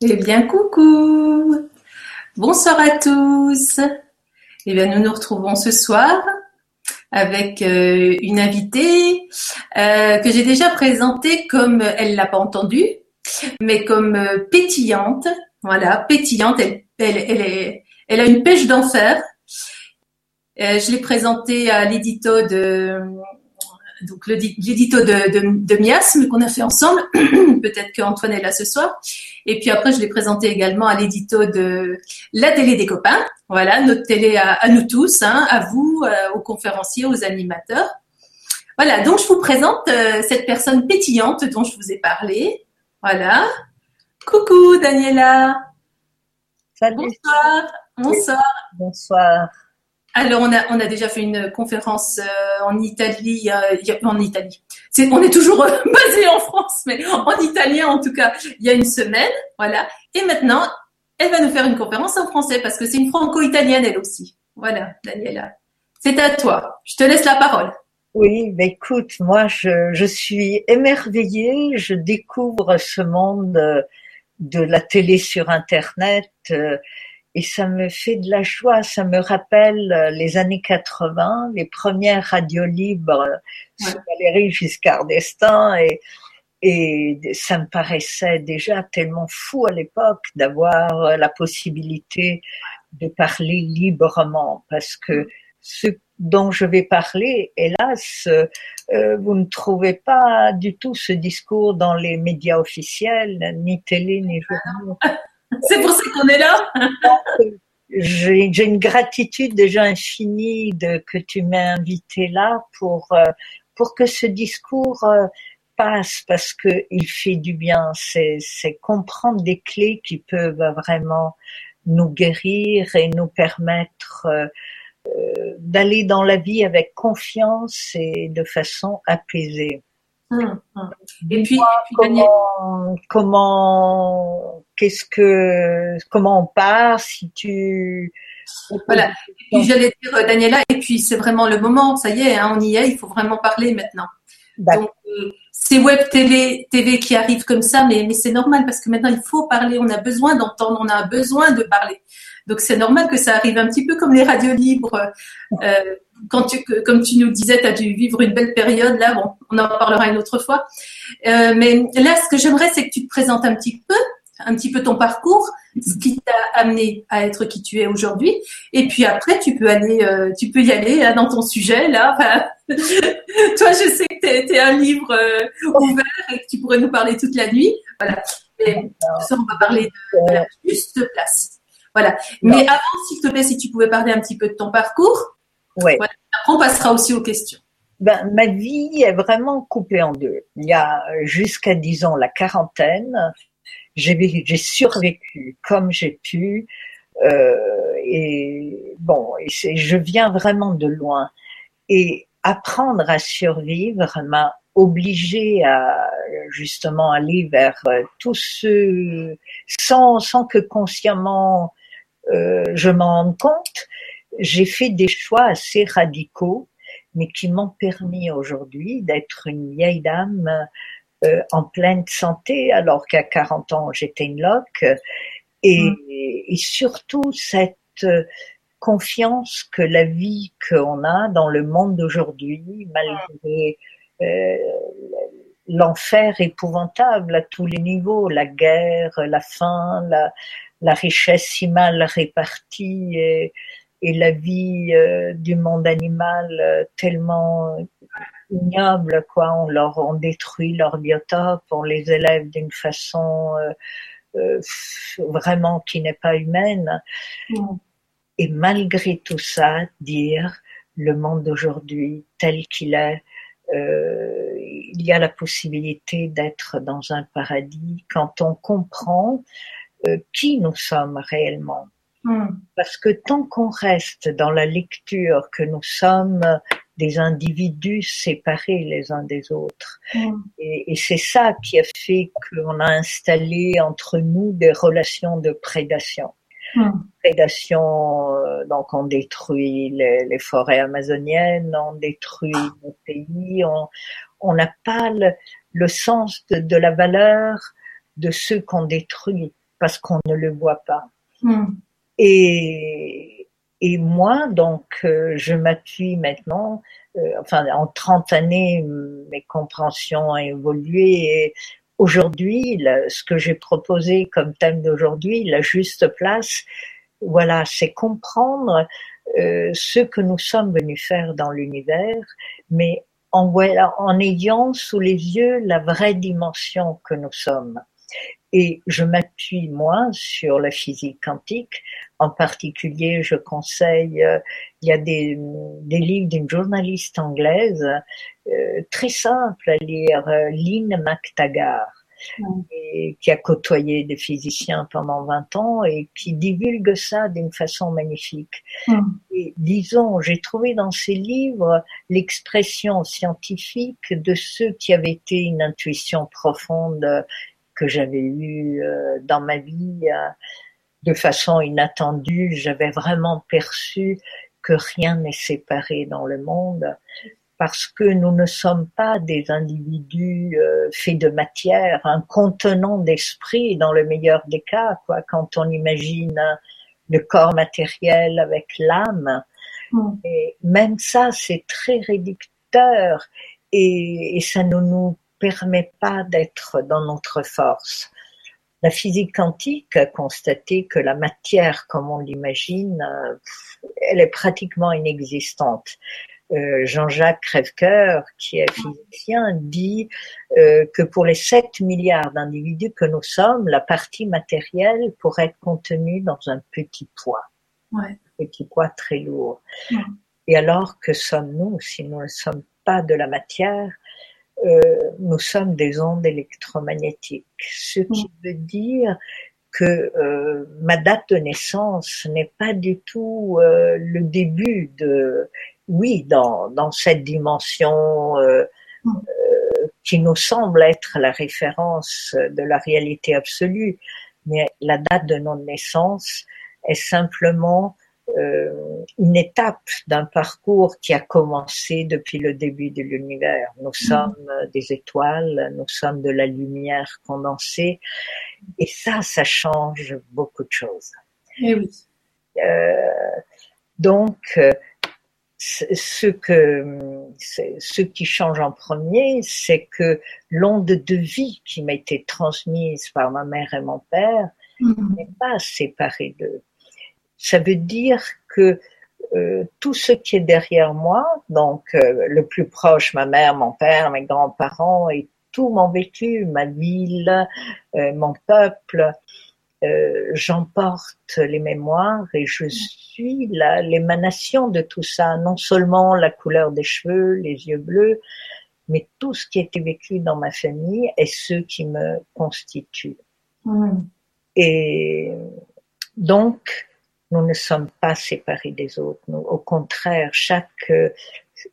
Eh bien, coucou Bonsoir à tous Eh bien, nous nous retrouvons ce soir avec euh, une invitée euh, que j'ai déjà présentée comme, elle l'a pas entendue, mais comme euh, pétillante. Voilà, pétillante, elle, elle, elle, est, elle a une pêche d'enfer. je l'ai présentée à l'édito de donc l'édito de, de, de, Miasme qu'on a fait ensemble. Peut-être qu'Antoine est là ce soir. Et puis après, je l'ai présenté également à l'édito de la télé des copains. Voilà, notre télé à, nous tous, hein, à vous, euh, aux conférenciers, aux animateurs. Voilà, donc je vous présente euh, cette personne pétillante dont je vous ai parlé. Voilà. Coucou Daniela. Salut. Bonsoir. Bonsoir. Bonsoir. Alors, on a, on a déjà fait une conférence euh, en Italie, euh, en Italie. On est toujours euh, basé en France, mais en italien en tout cas, il y a une semaine, voilà. Et maintenant, elle va nous faire une conférence en français parce que c'est une franco-italienne elle aussi. Voilà, Daniela. C'est à toi. Je te laisse la parole. Oui, mais écoute, moi, je, je suis émerveillée. Je découvre ce monde de la télé sur Internet et ça me fait de la joie. Ça me rappelle euh, les années 80, les premières radios libres sous Valérie Giscard d'Estaing et, et ça me paraissait déjà tellement fou à l'époque d'avoir euh, la possibilité de parler librement parce que ce dont je vais parler, hélas, euh, vous ne trouvez pas du tout ce discours dans les médias officiels, ni télé, ni journaux. C'est pour ça qu'on est là. J'ai une gratitude déjà infinie de que tu m'aies invité là pour euh, pour que ce discours euh, passe parce que il fait du bien. C'est comprendre des clés qui peuvent vraiment nous guérir et nous permettre euh, d'aller dans la vie avec confiance et de façon apaisée. Hum, hum. Et puis, comment, comment qu'est-ce que, comment on part, si tu. Voilà. Et puis j'allais dire, euh, Daniela, et puis c'est vraiment le moment, ça y est, hein, on y est, il faut vraiment parler maintenant. Donc, euh, c'est web télé, TV qui arrive comme ça, mais, mais c'est normal parce que maintenant il faut parler, on a besoin d'entendre, on a besoin de parler. Donc c'est normal que ça arrive un petit peu comme les radios libres. Euh, quand tu, comme tu nous disais, tu as dû vivre une belle période. Là, bon, on en parlera une autre fois. Euh, mais là, ce que j'aimerais, c'est que tu te présentes un petit peu un petit peu ton parcours, ce qui t'a amené à être qui tu es aujourd'hui. Et puis après, tu peux aller, euh, tu peux y aller hein, dans ton sujet là. toi, je sais que tu es, un livre ouvert et que tu pourrais nous parler toute la nuit. Voilà. Et ça, on va parler de, la juste place. Voilà. Mais avant, s'il te plaît, si tu pouvais parler un petit peu de ton parcours. Ouais. Après, on passera aussi aux questions. Ben, ma vie est vraiment coupée en deux. Il y a jusqu'à, disons, la quarantaine, j'ai survécu comme j'ai pu. Euh, et bon, et je viens vraiment de loin. Et apprendre à survivre m'a obligé à justement aller vers euh, tout ce sans sans que consciemment euh, je m'en rende compte. J'ai fait des choix assez radicaux, mais qui m'ont permis aujourd'hui d'être une vieille dame euh, en pleine santé alors qu'à 40 ans j'étais une loque et, mm. et surtout cette euh, confiance que la vie qu'on a dans le monde d'aujourd'hui malgré euh, l'enfer épouvantable à tous les niveaux, la guerre, la faim, la, la richesse si mal répartie et, et la vie euh, du monde animal tellement ignoble, quoi. On leur, on détruit leur biotope, on les élève d'une façon euh, euh, vraiment qui n'est pas humaine. Mm. Et malgré tout ça, dire le monde d'aujourd'hui tel qu'il est, euh, il y a la possibilité d'être dans un paradis quand on comprend qui nous sommes réellement. Mm. Parce que tant qu'on reste dans la lecture que nous sommes des individus séparés les uns des autres. Mm. Et, et c'est ça qui a fait qu'on a installé entre nous des relations de prédation. Mm. Prédation, euh, donc on détruit les, les, forêts amazoniennes, on détruit nos pays, on n'a pas le, le sens de, de, la valeur de ceux qu'on détruit. Parce qu'on ne le voit pas. Hmm. Et, et moi, donc, euh, je m'appuie maintenant, euh, enfin, en 30 années, mes compréhensions ont évolué et aujourd'hui, ce que j'ai proposé comme thème d'aujourd'hui, la juste place, voilà, c'est comprendre euh, ce que nous sommes venus faire dans l'univers, mais en, voilà, en ayant sous les yeux la vraie dimension que nous sommes. Et je m'appuie, moi, sur la physique quantique. En particulier, je conseille, euh, il y a des, des livres d'une journaliste anglaise euh, très simple à lire, euh, Lynn McTaggart qui a côtoyé des physiciens pendant 20 ans et qui divulgue ça d'une façon magnifique. Et disons, j'ai trouvé dans ses livres l'expression scientifique de ceux qui avaient été une intuition profonde que j'avais eue euh, dans ma vie euh, de façon inattendue. J'avais vraiment perçu que rien n'est séparé dans le monde parce que nous ne sommes pas des individus euh, faits de matière, un contenant d'esprit dans le meilleur des cas, quoi. Quand on imagine le corps matériel avec l'âme, mm. et même ça, c'est très réducteur et, et ça ne nous permet pas d'être dans notre force. La physique quantique a constaté que la matière, comme on l'imagine, euh, elle est pratiquement inexistante. Euh, Jean-Jacques Crèvecoeur, qui est physicien, dit euh, que pour les 7 milliards d'individus que nous sommes, la partie matérielle pourrait être contenue dans un petit poids. Ouais. Un petit poids très lourd. Et alors que sommes-nous si nous ne sommes pas de la matière? Euh, Nous sommes des ondes électromagnétiques. Ce qui veut dire que euh, ma date de naissance n'est pas du tout euh, le début de oui, dans, dans cette dimension euh, mm. euh, qui nous semble être la référence de la réalité absolue, mais la date de notre naissance est simplement une étape d'un parcours qui a commencé depuis le début de l'univers. Nous mm. sommes des étoiles, nous sommes de la lumière condensée, et ça, ça change beaucoup de choses. Et eh oui. Euh, donc, ce que ce qui change en premier, c'est que l'onde de vie qui m'a été transmise par ma mère et mon père mm-hmm. n'est pas séparée d'eux. Ça veut dire que euh, tout ce qui est derrière moi, donc euh, le plus proche, ma mère, mon père, mes grands-parents et tout mon vécu, ma ville, euh, mon peuple, euh, j'emporte les mémoires et je suis l'émanation de tout ça, non seulement la couleur des cheveux, les yeux bleus, mais tout ce qui a été vécu dans ma famille est ce qui me constitue. Mm. Et donc, nous ne sommes pas séparés des autres. Nous, au contraire, chaque euh,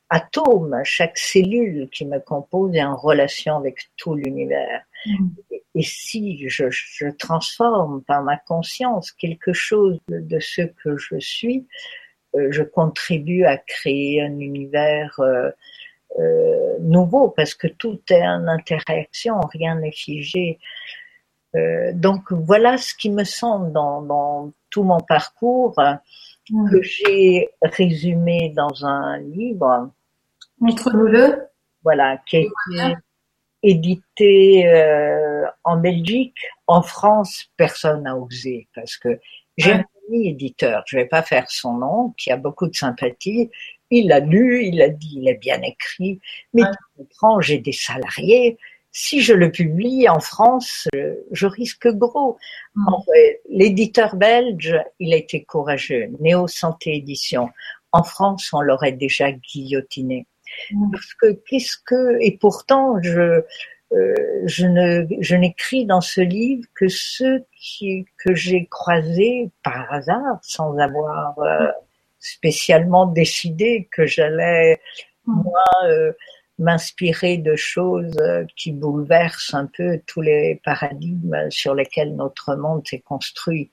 atome, chaque cellule qui me compose est en relation avec tout l'univers. Mm. Et si je, je, transforme par ma conscience quelque chose de, ce que je suis, euh, je contribue à créer un univers euh, euh, nouveau parce que tout est en interaction, rien n'est figé. Euh, donc voilà ce qui me semble dans, dans tout mon parcours mmh. que j'ai résumé dans un livre. Montre-nous-le. Voilà, qui a été édité euh, en Belgique. En France, personne n'a osé parce que j'ai un ami éditeur, je vais pas faire son nom, qui a beaucoup de sympathie. Il l'a lu, il a dit, il est bien écrit, mais tu comprends, j'ai des salariés. Si je le publie en France, je, risque gros. Mm. L'éditeur belge, il a été courageux. Néo Santé Édition. En France, on l'aurait déjà guillotiné. Mm. Parce que puisque et pourtant je euh, je ne je n'écris dans ce livre que ceux qui que j'ai croisés par hasard sans avoir euh, spécialement décidé que j'allais mm. moi euh, m'inspirer de choses qui bouleversent un peu tous les paradigmes sur lesquels notre monde s'est construit.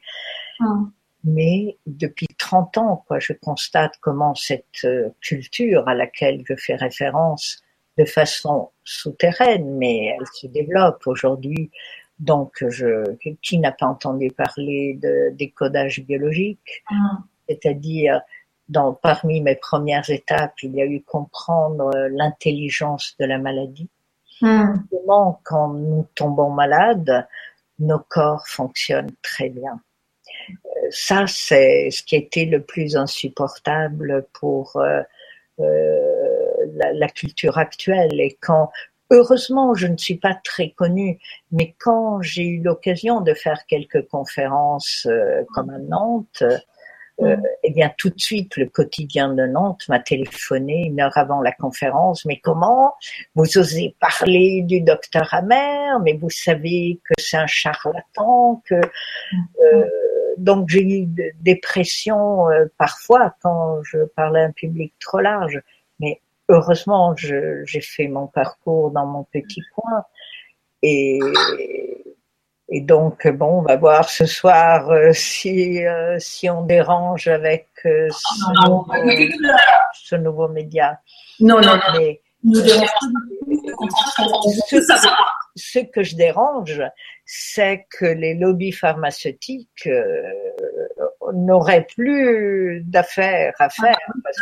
Mm mais depuis 30 ans, quoi, je constate comment cette euh, culture à laquelle je fais référence de façon souterraine, mais elle se développe aujourd'hui Donc, je, qui n'a pas entendu parler de décodage biologique mm. C'est-à-dire, dans, parmi mes premières étapes, il y a eu comprendre l'intelligence de la maladie. Mm. Comment, quand nous tombons malades, nos corps fonctionnent très bien. Euh, ça, c'est ce qui était le plus insupportable pour euh, euh, la, la, culture actuelle. Et quand Heureusement, je ne suis pas très connue, mais quand j'ai eu l'occasion de faire quelques conférences euh, comme à Nantes, euh, eh bien, tout de suite, le quotidien de Nantes m'a téléphoné une heure avant la conférence. Mais comment Vous osez parler du docteur Amer, mais vous savez que c'est un charlatan, que euh, donc j'ai eu des pressions euh, parfois quand je parlais à un public trop large. Mais heureusement, j'ai fait mon parcours dans mon petit coin. Et, et donc, bon, on va voir ce soir euh, si, euh, si on dérange avec euh, ce, nouveau, média. Non, non, non. Mais, ce, que je dérange, c'est que les lobbies pharmaceutiques n'auraient plus d'affaires à faire. Parce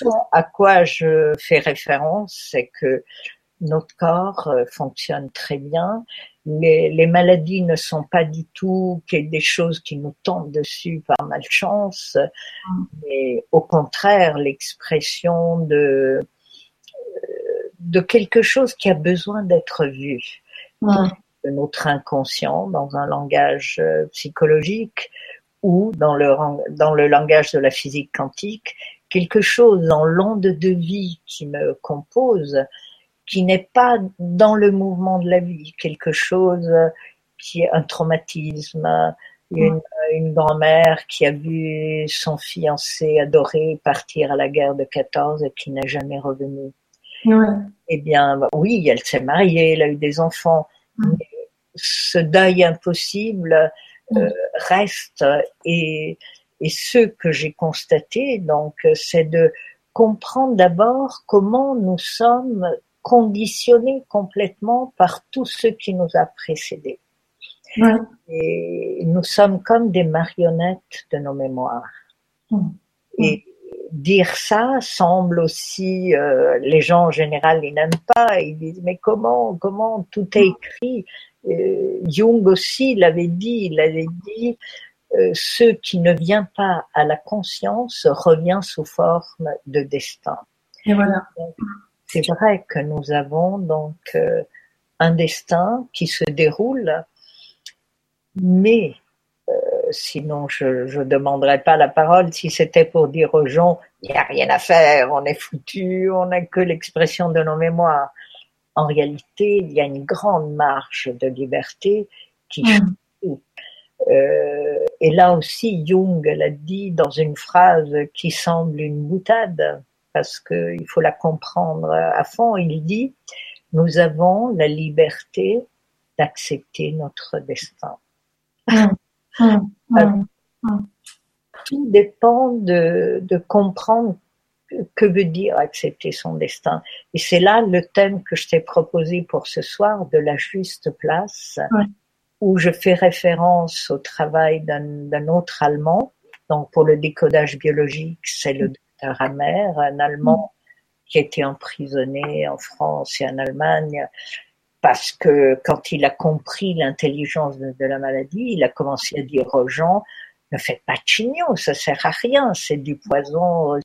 que à quoi je fais référence, c'est que notre corps euh, fonctionne très bien. Les, les, maladies ne sont pas du tout des choses qui nous tombent dessus par malchance, mais au contraire l'expression de de quelque chose qui a besoin d'être vu. De notre inconscient dans un langage euh, psychologique ou dans le, dans le langage de la physique quantique quelque chose en l'onde de vie qui me compose, qui n'est pas dans le mouvement de la vie, quelque chose qui est un traumatisme, une, une grand-mère qui a vu son fiancé adoré partir à la guerre de 14 et qui n'a jamais revenu. Eh bien, oui, elle s'est mariée, elle a eu des enfants, mais ce deuil impossible euh, reste. Et et ce que j'ai constaté, donc, c'est de comprendre d'abord comment nous sommes conditionnés complètement par tout ce qui nous a précédés. Et nous sommes comme des marionnettes de nos mémoires. Mm. Et dire ça semble aussi, euh, les gens en général, ils n'aiment pas, ils disent mais comment, comment tout est écrit? Euh, Jung aussi l'avait dit, il avait dit euh, ce qui ne vient pas à la conscience revient sous forme de destin. Et voilà. C'est vrai que nous avons donc euh, un destin qui se déroule, mais euh, sinon je ne demanderais pas la parole si c'était pour dire aux gens il n'y a rien à faire, on est foutu, on n'a que l'expression de nos mémoires. En réalité, il y a une grande marge de liberté qui mmh. Euh, et là aussi, Jung l'a dit dans une phrase qui semble une boutade, parce qu'il faut la comprendre à fond. Il dit, nous avons la liberté d'accepter notre destin. Hum, hum, hum, Tout dépend de, de comprendre que veut dire accepter son destin. Et c'est là le thème que je t'ai proposé pour ce soir, de la juste place où je fais référence au travail d'un autre Allemand. Donc pour le décodage biologique, c'est le un Allemand qui a été emprisonné en France et en Allemagne parce que quand il a compris l'intelligence de, la maladie, il a commencé à dire aux gens ne faites pas de chignon, ça sert à rien, c'est du poison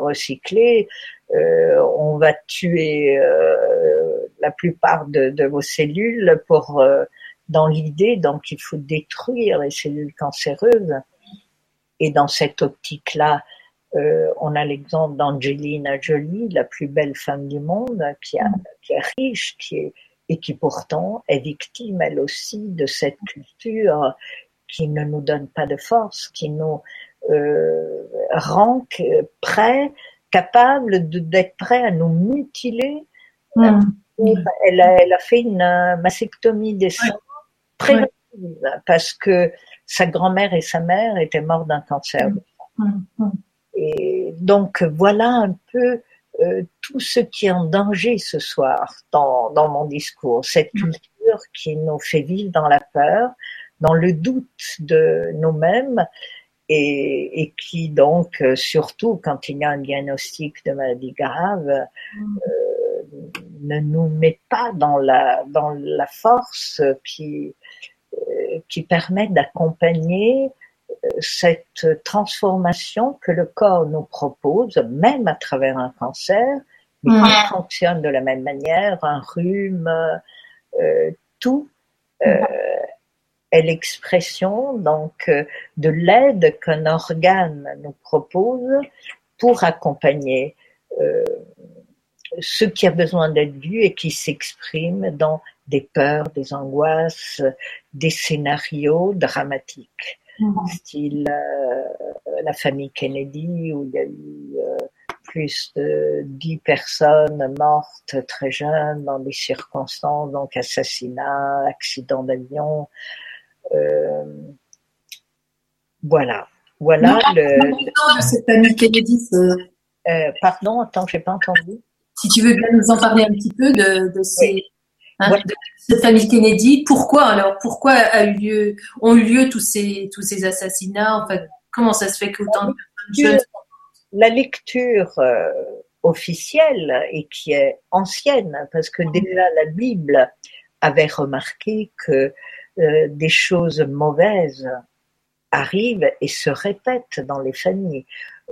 recyclé, euh, on va tuer euh, la plupart de, de, vos cellules pour euh, dans l'idée, donc il faut détruire les cellules cancéreuses. Et dans cette optique-là, euh, on a l'exemple d'Angelina Jolie, la plus belle femme du monde, qui, a, qui est riche, qui est, et qui pourtant est victime elle aussi de cette culture qui ne nous donne pas de force, qui nous euh, rend prêts, capables d'être prêts à nous mutiler. Mm. Elle, a, elle, a, fait une mastectomie des seins parce que sa grand-mère et sa mère étaient mortes d'un cancer. Et donc voilà un peu euh, tout ce qui est en danger ce soir dans, dans mon discours. Cette culture culture qui nous fait vivre dans la peur, dans le doute de nous-mêmes et, et, qui donc, euh, surtout quand il y a un diagnostic de maladie grave, mm. euh, ne nous met pas dans la, dans la force qui, euh, qui permet d'accompagner cette transformation que le corps nous propose, même à travers un cancer, mais qui fonctionne de la même manière, un rhume, euh, tout euh, est l'expression donc de l'aide qu'un organe nous propose pour accompagner euh, ce qui a besoin d'être vu et qui s'exprime dans des peurs, des angoisses, des scénarios dramatiques, mmh. style euh, la famille Kennedy où il y a eu euh, plus de dix personnes mortes très jeunes dans des circonstances, donc assassinat, accident d'avion. Euh, voilà. Voilà le. De cette famille Kennedy. Euh, pardon, attends, j'ai pas entendu. Si tu veux bien nous en parler un petit peu de, de ces, hein, de cette famille Kennedy, pourquoi alors, pourquoi a eu lieu, ont eu lieu tous ces tous ces assassinats? En fait, comment ça se fait qu'autant de personnes La lecture euh, officielle et qui est ancienne, parce que déjà la Bible avait remarqué que euh, des choses mauvaises arrivent et se répètent dans les familles.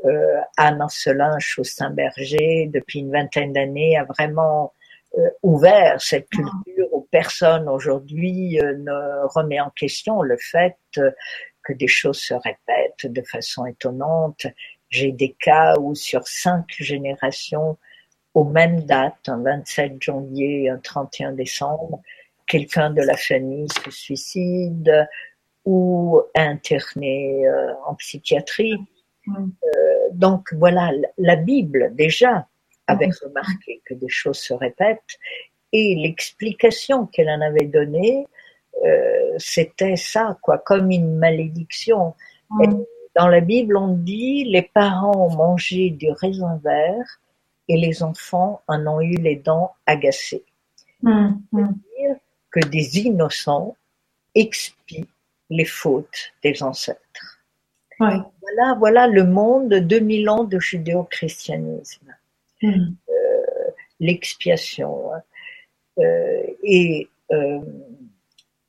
Euh, Anne Ancelin, Chaustin-Berger, depuis une vingtaine d'années, a vraiment euh, ouvert cette culture où personne aujourd'hui euh, ne remet en question le fait que des choses se répètent de façon étonnante. J'ai des cas où sur cinq générations, aux mêmes dates, un 27 janvier, un 31 décembre, quelqu'un de la famille se suicide ou interné en psychiatrie. Euh, donc voilà, la Bible déjà avait remarqué que des choses se répètent et l'explication qu'elle en avait donnée, euh, c'était ça, quoi, comme une malédiction. dans la Bible, on dit les parents ont mangé du raisin vert et les enfants en ont eu les dents agacées. C'est-à-dire que des innocents expient les fautes des ancêtres. Voilà, voilà le monde de 2000 ans de judéo-christianisme. Euh, l'expiation. Hein. Euh, et euh,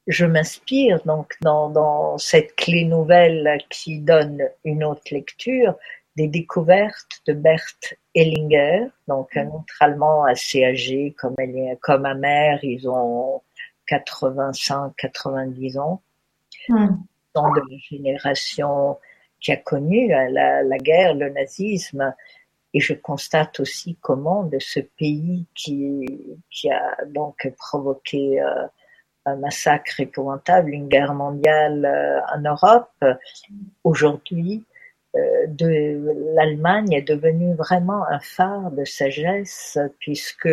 je m'inspire donc dans, dans, cette clé nouvelle qui donne une autre lecture des découvertes de Bert Hellinger, donc un autre Allemand assez âgé comme, elle, comme ma mère, ils ont 85-90 ans, mm. sont de la génération qui a connu la, la, guerre, le nazisme, et je constate aussi comment de ce pays qui, qui a donc provoqué euh, un massacre épouvantable, une guerre mondiale euh, en Europe, aujourd'hui, euh, l'Allemagne est devenue vraiment un phare de sagesse, puisque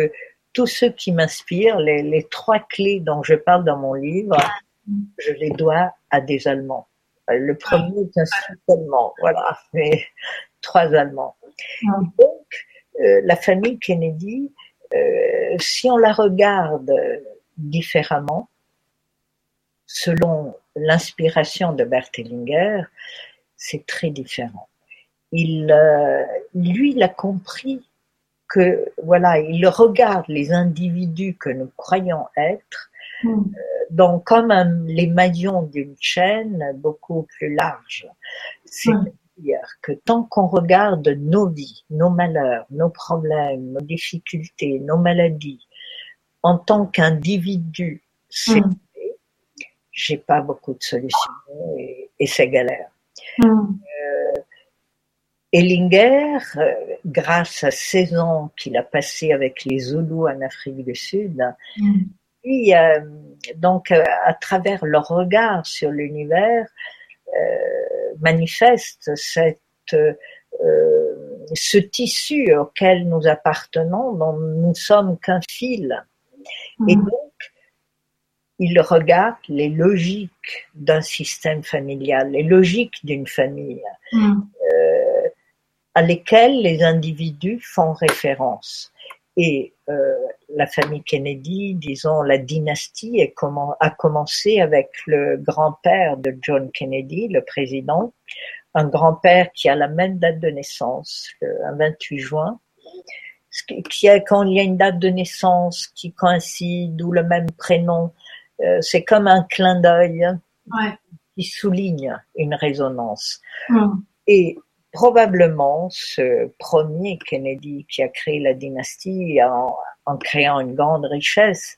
tous ceux qui m'inspirent, les, trois clés dont je parle dans mon livre, je les dois à des Allemands. Le premier est un allemand, voilà, mais trois Allemands. Donc, euh, la famille Kennedy, euh, si on la regarde différemment, selon l'inspiration de Bert Hellinger, c'est très différent. Il, euh, lui, il a compris que, voilà, il regarde les individus que nous croyons être. Euh, donc comme les maillons d'une chaîne beaucoup plus large. Que tant qu'on regarde nos vies, nos malheurs, nos problèmes, nos difficultés, nos maladies, en tant qu'individu, c'est hmm. j'ai pas beaucoup de solutions et, c'est galère. Euh, Ellinger, euh, grâce à 16 ans qu'il a passé avec les Zoulous en Afrique du Sud, puis, euh, donc, euh, à travers leur regard sur l'univers, manifeste cette, ce tissu auquel nous appartenons, dont nous sommes qu'un fil. Et mm. donc, il regarde les logiques d'un système familial, les logiques d'une famille, mm. euh, à lesquelles les individus font référence. Et euh, la famille Kennedy, disons la dynastie, a commencé avec le grand-père de John Kennedy, le président, un grand-père qui a la même date de naissance, un 28 juin, qui a, quand il y a une date de naissance qui coïncide ou le même prénom, euh, c'est comme un clin d'œil qui souligne une résonance. Et probablement ce premier Kennedy qui a créé la dynastie en, en créant une grande richesse,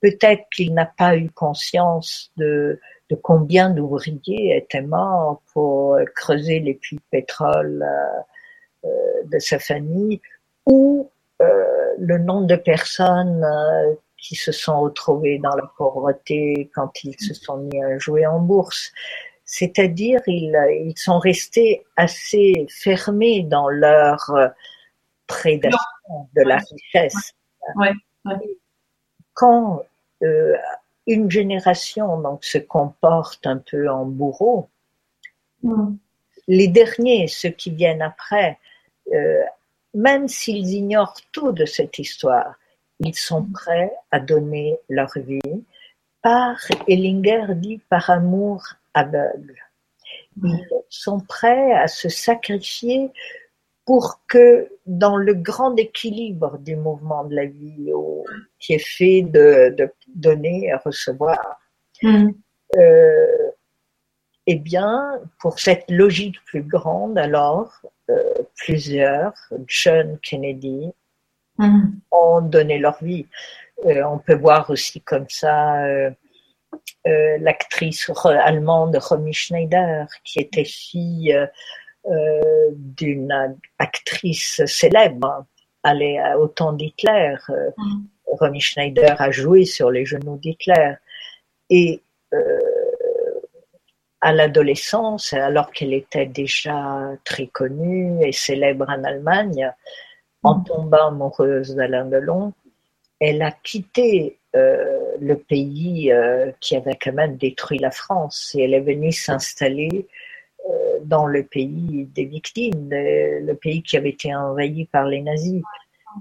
peut-être qu'il n'a pas eu conscience de, de combien d'ouvriers étaient morts pour creuser les puits de pétrole euh, euh de sa famille ou euh, le nombre de personnes euh, qui se sont retrouvées dans la pauvreté quand ils se sont mis à jouer en bourse. C'est-à-dire, ils, ils sont restés assez fermés dans leur euh, prédation de la richesse. Quand euh, une génération donc se comporte un peu en bourreau, mm. les derniers, ceux qui viennent après, euh, même s'ils ignorent tout de cette histoire, ils sont prêts à donner leur vie. Par, Ellinger dit, par amour aveugle. Ils sont prêts à se sacrifier pour que dans le grand équilibre du mouvement de la vie qui est fait de, donner et recevoir, mm. euh, eh bien, pour cette logique plus grande, alors, euh, plusieurs, John Kennedy, mm. ont donné leur vie. Euh, on peut voir aussi comme ça euh, l'actrice allemande Romy Schneider, qui était fille d'une actrice célèbre, au temps d'Hitler. Mm. Romy Schneider a joué sur les genoux d'Hitler. Et à l'adolescence, alors qu'elle était déjà très connue et célèbre en Allemagne, en mm. tombant amoureuse d'Alain Delon, elle a quitté euh, le pays euh, qui avait quand même détruit la France et elle est venue s'installer euh, dans le pays des victimes, le pays qui avait été envahi par les nazis.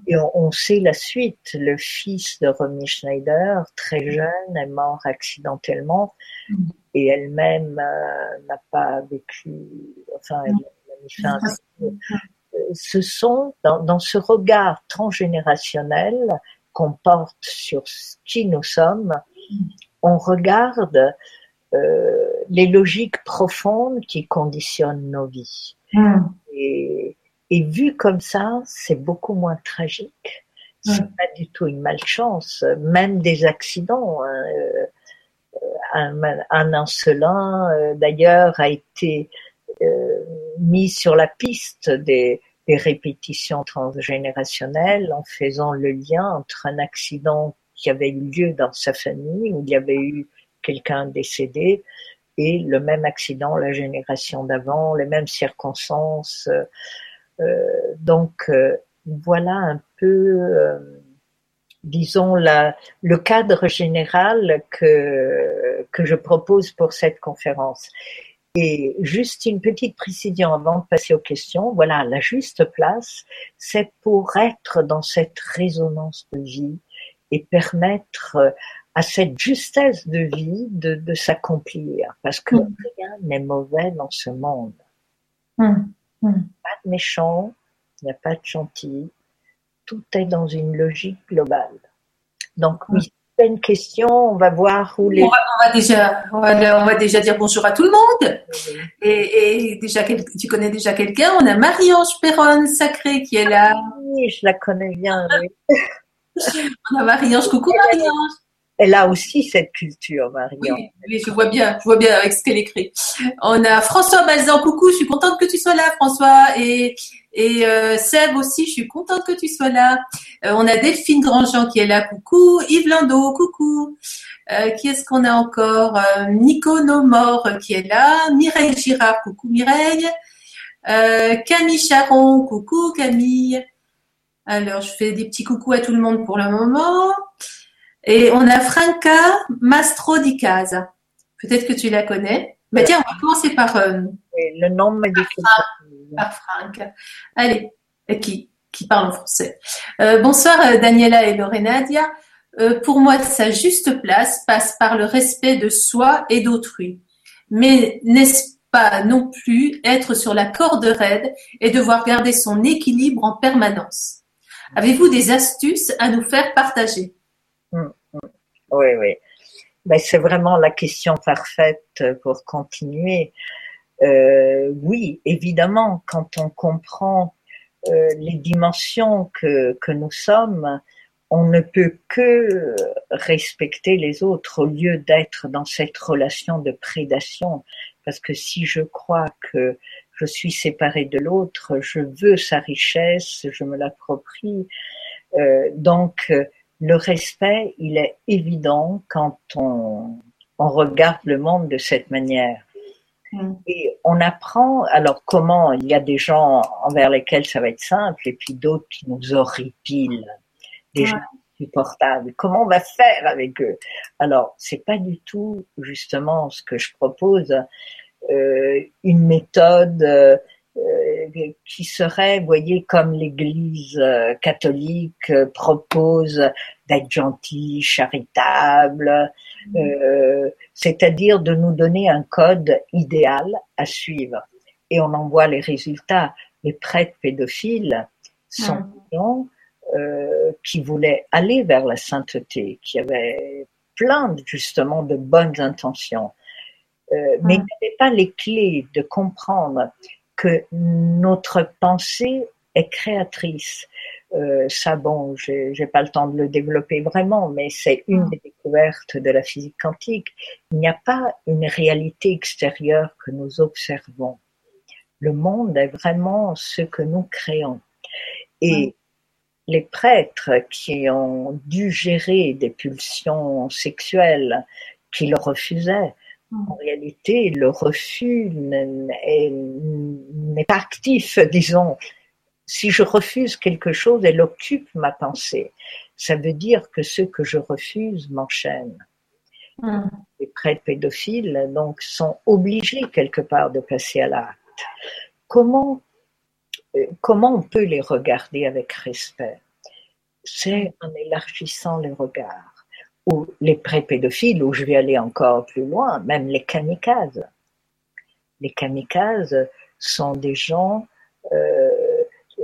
Et on, sait la suite. Le fils de Romy Schneider, très jeune, est mort accidentellement et elle-même n'a pas vécu, enfin, elle, a mis fin Ce sont, dans, ce regard transgénérationnel qu'on porte sur qui nous sommes, on regarde euh, les logiques profondes qui conditionnent nos vies. Mm. Et, et vu comme ça, c'est beaucoup moins tragique. C'est pas du tout une malchance. Même des accidents. Hein, euh, un, un insolent, euh, d'ailleurs, a été mis sur la piste des, des répétitions transgénérationnelles en faisant le lien entre un accident qui avait eu lieu dans sa famille, où il y avait eu quelqu'un décédé, et le même accident la génération d'avant, les mêmes circonstances. Euh, donc euh, voilà un peu, euh, disons, la, le cadre général que, que je propose pour cette conférence. Et juste une petite précision avant de passer aux questions. Voilà, la juste place, c'est pour être dans cette résonance de vie et permettre à cette justesse de vie de, de s'accomplir. Parce que mm. rien n'est mauvais dans ce monde. Mm. Hmm. Pas de méchant, il n'y a pas de gentil. Tout est dans une logique globale. Donc oui, une question, on va voir où les... On va, déjà, on va, déjà dire bonjour à tout le monde. Et, déjà, tu connais déjà quelqu'un? On a Marie-Ange Perron Sacré qui est là. Oui, je la connais bien. on a Marie-Ange. Coucou Marie-Ange elle a aussi cette culture, Marion. Oui, je vois bien, je vois bien avec ce qu'elle écrit. On a François Balzan, coucou, je suis contente que tu sois là, François, et et euh, Seb aussi, je suis contente que tu sois là. Euh, on a Delphine Grandjean qui est là, coucou. Yves Landau, coucou. Euh, qui est-ce qu'on a encore? Euh, Nico Nomor qui est là. Mireille Girard, coucou Mireille. Camille Charon, coucou Camille. Alors, je fais des petits coucous à tout le monde pour le moment. Et on a Franca Mastro di Casa. Peut-être que tu la connais. Mais tiens, on va commencer par. Euh, le nom me dit Par Franca. Allez, et qui qui parlent français. bonsoir Daniela et Lorenadia. pour moi, sa juste place passe par le respect de soi et d'autrui. Mais n'est-ce pas non plus être sur la corde raide et devoir garder son équilibre en permanence? Avez-vous des astuces à nous faire partager? Oui, oui. Ben, c'est vraiment la question parfaite pour continuer. Euh, oui, évidemment, quand on comprend euh, les dimensions que, que nous sommes, on ne peut que respecter les autres au lieu d'être dans cette relation de prédation. Parce que si je crois que je suis séparé de l'autre, je veux sa richesse, je me l'approprie. Euh, donc, le respect, il est évident quand on, on regarde le monde de cette manière. Mm. Et on apprend, alors comment, il y a des gens envers lesquels ça va être simple et puis d'autres qui nous horripilent des gens supportables. Comment on va faire avec eux? Alors, c'est pas du tout justement ce que je propose, euh, une méthode euh, qui serait, vous voyez, comme l'Église euh, catholique euh, propose d'être gentil, charitable, euh, c'est-à-dire de nous donner un code idéal à suivre. Et on en voit les résultats. Les prêtres pédophiles sont des gens euh, qui voulaient aller vers la sainteté, qui avaient plein justement de bonnes intentions, euh, mais n'avaient pas les clés de comprendre que notre pensée est créatrice. Euh, ça, bon, j'ai pas le temps de le développer vraiment, mais c'est une des découvertes de la physique quantique. Il n'y a pas une réalité extérieure que nous observons. Le monde est vraiment ce que nous créons. Et les prêtres qui ont dû gérer des pulsions sexuelles qu'ils refusaient, en réalité, le refus n'est pas actif, disons. Si je refuse quelque chose, elle occupe ma pensée. Ça veut dire que ce que je refuse m'enchaîne. Hmm. Les prêtres pédophiles, donc, sont obligés quelque part de passer à l'acte. Comment, euh, comment on peut les regarder avec respect? C'est en élargissant les regards ou les pré-pédophiles, où je vais aller encore plus loin, même les kamikazes. Les kamikazes sont des gens, euh,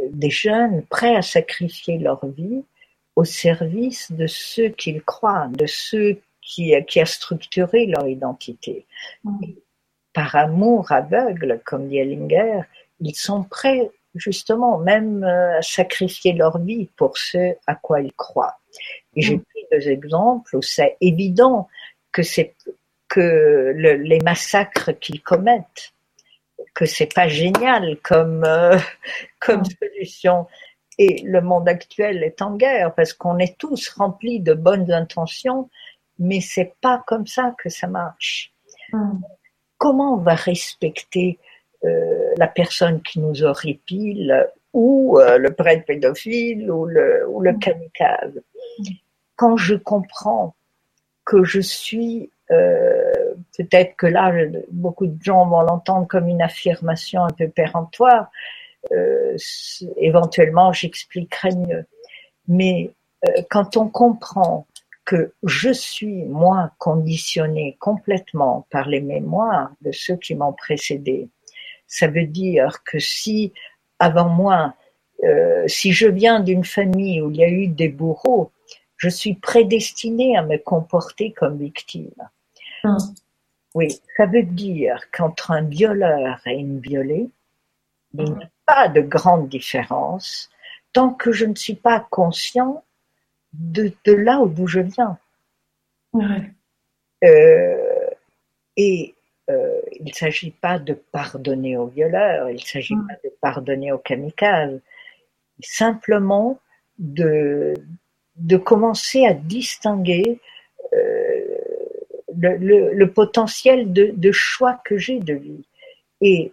des jeunes prêts à sacrifier leur vie au service de ceux qu'ils croient, de ceux qui, qui a structuré leur identité. Mm. Par amour aveugle, comme dit Ellinger, ils sont prêts justement même euh, à sacrifier leur vie pour ce à quoi ils croient. Et j'ai mm. pris deux exemples où c'est évident que c'est que les massacres qu'ils commettent, que c'est pas génial comme euh, comme mm. solution. Et le monde actuel est en guerre parce qu'on est tous remplis de bonnes intentions, mais c'est pas comme ça que ça marche. Mm. Comment on va respecter euh, la personne qui nous horripile ou euh, le prêtre pédophile ou le, ou le kamikaze? Quand je comprends que je suis, euh, peut-être que là, beaucoup de gens vont l'entendre comme une affirmation un peu péremptoire, euh, éventuellement j'expliquerai mieux. Mais euh, quand on comprend que je suis, moi, conditionné complètement par les mémoires de ceux qui m'ont précédé, ça veut dire que si, avant moi, euh, si je viens d'une famille où il y a eu des bourreaux, je suis prédestinée à me comporter comme victime. Hmm. Oui, ça veut dire qu'entre un violeur et une violée, il n'y a pas de grande différence tant que je ne suis pas conscient de, là d'où je viens. Euh, et euh, il ne s'agit pas de pardonner au violeur, il ne s'agit hmm. pas de pardonner au kamikaze, simplement de, de commencer à distinguer euh, le, le, potentiel de, de choix que j'ai de vie. Et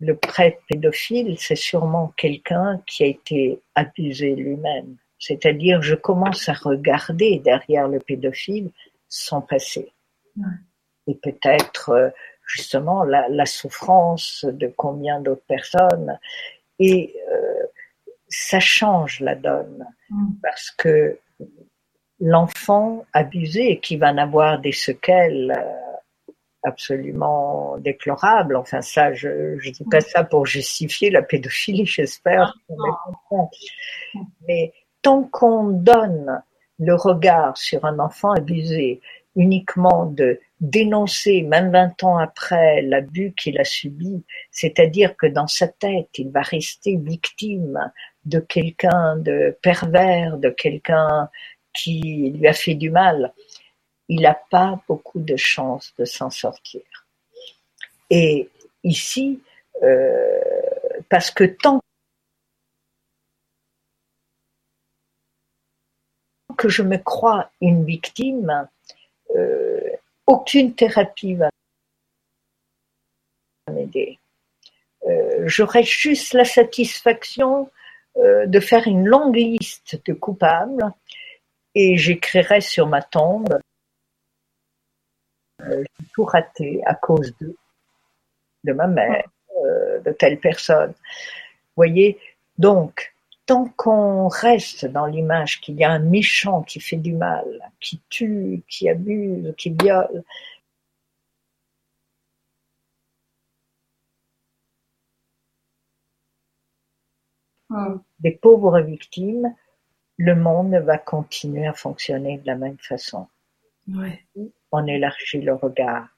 le prêtre pédophile, c'est sûrement quelqu'un qui a été abusé lui-même. C'est-à-dire, je commence à regarder derrière le pédophile son passé. Et peut-être, euh, justement, la, la, souffrance de combien d'autres personnes. Et euh, ça change la donne mm. parce que l'enfant abusé qui va en avoir des séquelles euh, absolument déplorables, enfin ça, je ne dis pas ça pour justifier la pédophilie, j'espère. Ah, Mais tant qu'on donne le regard sur un enfant abusé uniquement de dénoncer, même 20 ans après, l'abus qu'il a subi, c'est-à-dire que dans sa tête, il va rester victime de quelqu'un de pervers, de quelqu'un qui lui a fait du mal, il n'a pas beaucoup de chances de s'en sortir. Et ici, euh, parce que tant que je me crois une victime, euh, aucune thérapie va m'aider. Euh, J'aurais juste la satisfaction de faire une longue liste de coupables et j'écrirai sur ma tombe euh, j'ai tout raté à cause de, de ma mère, euh, de telle personne. Vous voyez, donc, tant qu'on reste dans l'image qu'il y a un méchant qui fait du mal, qui tue, qui abuse, qui viole, des pauvres victimes, le monde va continuer à fonctionner de la même façon. On élargit le regard.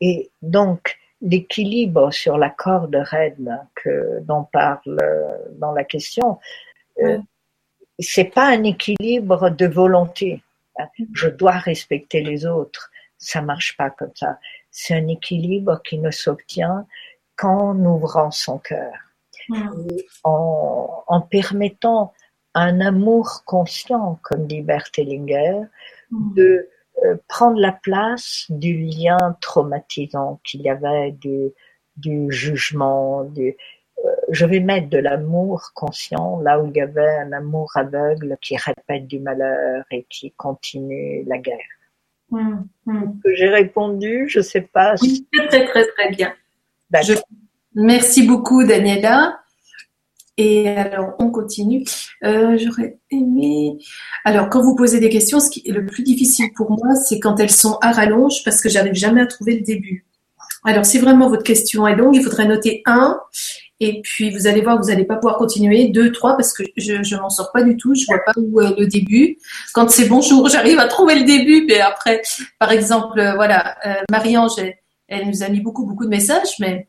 Et donc, l'équilibre sur la corde raide que, dont parle dans la question, euh, c'est pas un équilibre de volonté. Je dois respecter les autres. Ça marche pas comme ça. C'est un équilibre qui ne s'obtient qu'en ouvrant son cœur, en, en permettant un amour conscient, comme dit Berthellinger, mm. de euh, prendre la place du lien traumatisant qu'il y avait, du, du jugement, du, euh, je vais mettre de l'amour conscient là où il y avait un amour aveugle qui répète du malheur et qui continue la guerre. Mm. Mm. J'ai répondu, je sais pas. Oui, très très très bien. Merci beaucoup Daniela. Et alors, on continue. Euh, J'aurais aimé. Alors, quand vous posez des questions, ce qui est le plus difficile pour moi, c'est quand elles sont à rallonge parce que j'arrive jamais à trouver le début. Alors, si vraiment votre question est longue, il faudrait noter un. Et puis, vous allez voir, vous n'allez pas pouvoir continuer. Deux, trois, parce que je, ne m'en sors pas du tout. Je vois pas où est le début. Quand c'est bonjour, j'arrive à trouver le début. Mais après, par exemple, voilà, euh, Marie-Ange, elle nous a mis beaucoup, beaucoup de messages, mais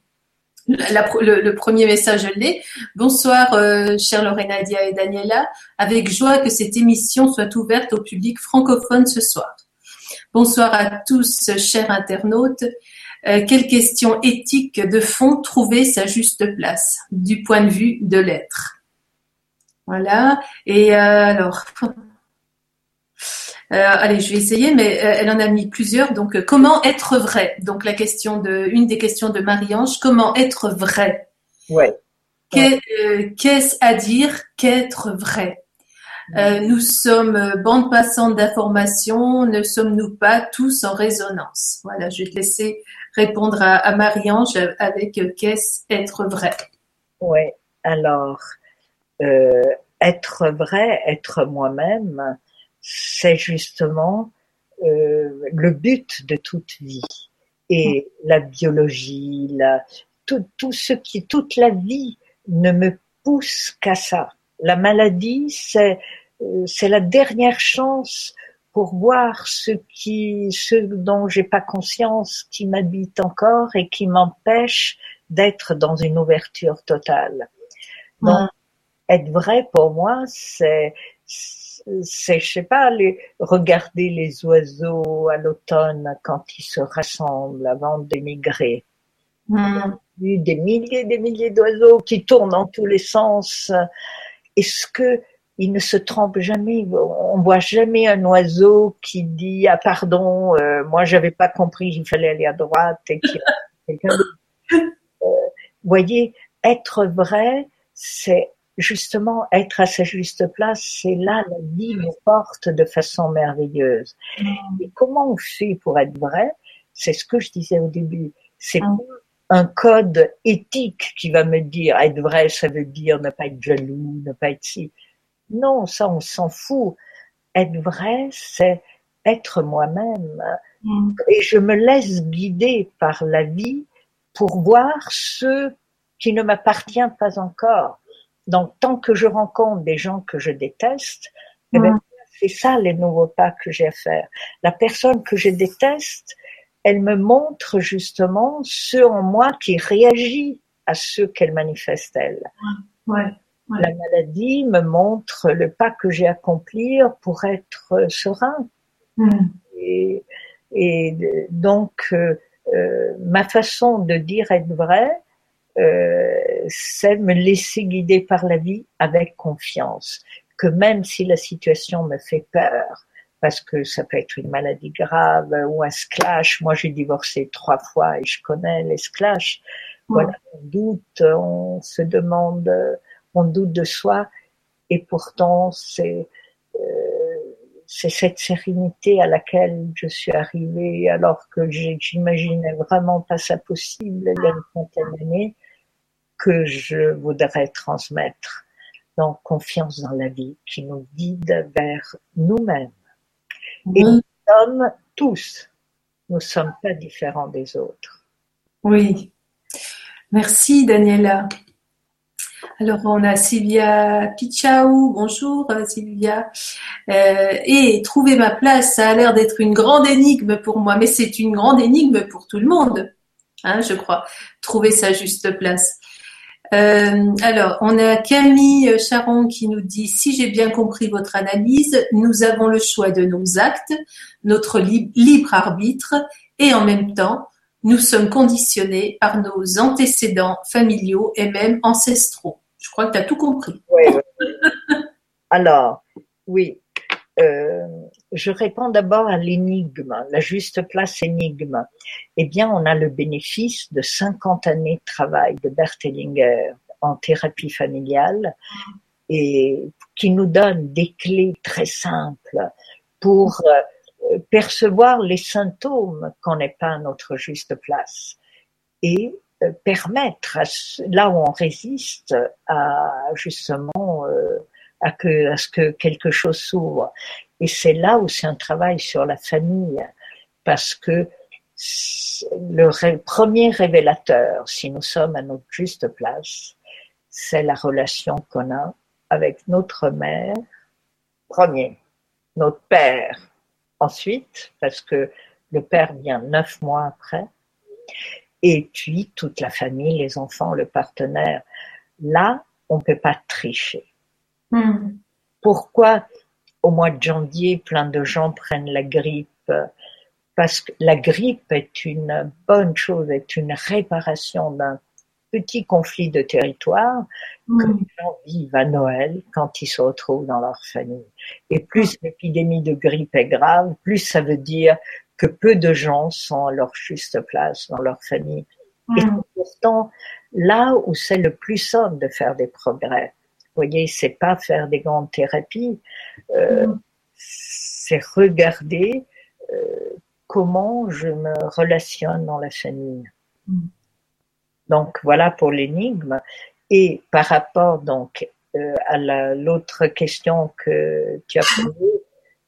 le, premier message, je l'ai. Bonsoir, euh, chère Lorena Dia et Daniela. Avec joie que cette émission soit ouverte au public francophone ce soir. Bonsoir à tous, chers internautes. Euh, quelle question éthique de fond trouver sa juste place du point de vue de l'être? Voilà. Et euh, alors, allez, je vais essayer, mais euh, elle en a mis plusieurs. Donc, euh, comment être vrai? Donc, la question de, une des questions de Marie-Ange, comment être vrai? Ouais. Qu'est-ce à dire qu'être vrai? Nous sommes bande passante d'informations, ne sommes-nous pas tous en résonance? Voilà, je vais te laisser répondre à, à Marie-Ange avec qu'est-ce être vrai? Ouais. Alors, être vrai, être moi-même c'est justement euh, le but de toute vie. Et la biologie, la, tout, tout ce qui, toute la vie ne me pousse qu'à ça. La maladie, c'est, euh, c'est la dernière chance pour voir ce qui, ce dont j'ai pas conscience, qui m'habite encore et qui m'empêche d'être dans une ouverture totale. Donc, être vrai pour moi, c'est, c'est, je sais pas, les, regarder les oiseaux à l'automne quand ils se rassemblent avant d'émigrer. Mm. Des milliers et des milliers d'oiseaux qui tournent dans tous les sens. Est-ce que ils ne se trompent jamais? On voit jamais un oiseau qui dit ah pardon, euh, moi j'avais pas compris, il fallait aller à droite et qui quelqu'un euh, voyez, être vrai, c'est justement être à sa juste place, c'est là la vie nous porte de façon merveilleuse. Mm. Et comment on fait pour être vrai? C'est ce que je disais au début. C'est mm. un code éthique qui va me dire être vrai, ça veut dire ne pas être jaloux, ne pas être si. Non, ça on s'en fout. Être vrai, c'est être moi-même. Mm. Et je me laisse guider par la vie pour voir ce qui ne m'appartient pas encore. Donc, tant que je rencontre des gens que je déteste, eh ben, mm. c'est ça les nouveaux pas que j'ai à faire. La personne que je déteste, elle me montre justement ce en moi qui réagit à ce qu'elle manifeste elle. La maladie me montre le pas que j'ai à accomplir pour être serein. Mm. Et, et, donc, euh, euh, ma façon de dire être vrai, c'est me laisser guider par la vie avec confiance. Que même si la situation me fait peur, parce que ça peut être une maladie grave ou un splash. Moi, j'ai divorcé trois fois et je connais les splash. Voilà, on doute, on se demande, on doute de soi et pourtant c'est euh, c'est cette sérénité à laquelle je suis arrivée alors que j'imaginais vraiment pas ça possible il y a une trentaine d'années que je voudrais transmettre. Donc confiance dans la vie qui nous guide vers nous-mêmes. Et nous sommes tous, nous ne sommes pas différents des autres. Oui. Merci Daniela. Alors on a Sylvia Pichau, bonjour euh, Sylvia. Euh, et trouver ma place, ça a l'air d'être une grande énigme pour moi, mais c'est une grande énigme pour tout le monde, hein, je crois. Trouver sa juste place. Euh, alors, on a Camille Charon qui nous dit si j'ai bien compris votre analyse, nous avons le choix de nos actes, notre libre arbitre, et en même temps, nous sommes conditionnés par nos antécédents familiaux et même ancestraux. Je crois que tu as tout compris. Oui, Alors, oui. Euh, je réponds d'abord à l'énigme, la juste place énigme. Eh bien, on a le bénéfice de 50 années de travail de Bert Hellinger en thérapie familiale et qui nous donne des clés très simples pour euh, percevoir les symptômes qu'on n'est pas à notre juste place et euh, permettre, là où on résiste, à justement euh, à, à ce que quelque chose s'ouvre. Et c'est là où c'est un travail sur la famille, parce que le premier révélateur, si nous sommes à notre juste place, c'est la relation qu'on a avec notre mère, premier, notre père, ensuite, parce que le père vient neuf mois après, et puis toute la famille, les enfants, le partenaire. Là, on ne peut pas tricher. Hmm. Pourquoi au mois de janvier, plein de gens prennent la grippe Parce que la grippe est une bonne chose, est une réparation d'un petit conflit de territoire que hmm. les gens vivent à Noël quand ils se retrouvent dans leur famille. Et plus l'épidémie de grippe est grave, plus ça veut dire que peu de gens sont à leur juste place dans leur famille. Et hmm. pourtant là où c'est le plus simple de faire des progrès. Vous voyez, c'est pas faire des grandes thérapies, euh, hmm. c'est regarder euh, comment je me relationne dans la famille. Donc voilà pour l'énigme. Et par rapport donc euh, à l'autre question que tu as posée,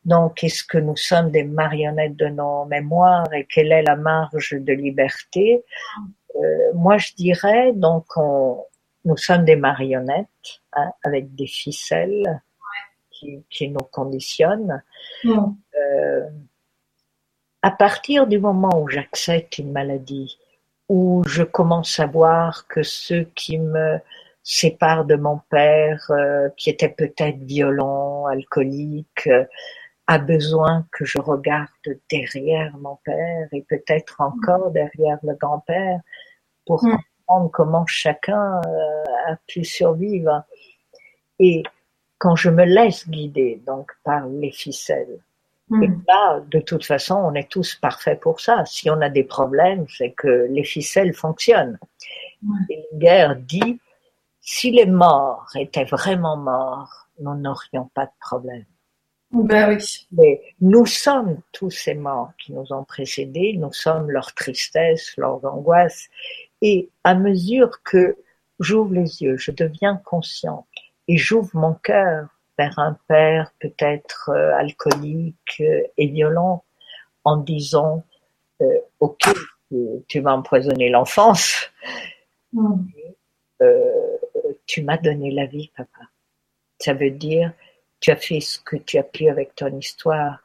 donc est-ce que nous sommes des marionnettes de nos mémoires et quelle est la marge de liberté? Euh, Moi je dirais donc on, nous sommes des marionnettes hein, avec des ficelles qui, qui nous conditionnent. Euh, à partir du moment où j'accepte une maladie, où je commence à voir que ceux qui me séparent de mon père, euh, qui était peut-être violent, alcoolique, euh, a besoin que je regarde derrière mon père et peut-être encore derrière le grand-père pour mm. Comprendre comment chacun euh, a pu survivre. Et quand je me laisse guider donc par les ficelles, et hmm. là, de toute façon, on est tous parfaits pour ça. Si on a des problèmes, c'est que les ficelles fonctionnent. Et guerre dit, si les morts étaient vraiment morts, nous n'aurions pas de problème. Ben oui. Mais nous sommes tous ces morts qui nous ont précédés, nous sommes leur tristesse, leurs angoisses, Et à mesure que j'ouvre les yeux, je deviens conscient et j'ouvre mon cœur vers un père peut-être euh, alcoolique euh, et violent en disant euh, ok tu m'as empoisonné l'enfance. Mm. tu m'as donné la vie papa. Ça veut dire tu as fait ce que tu as pu avec ton histoire.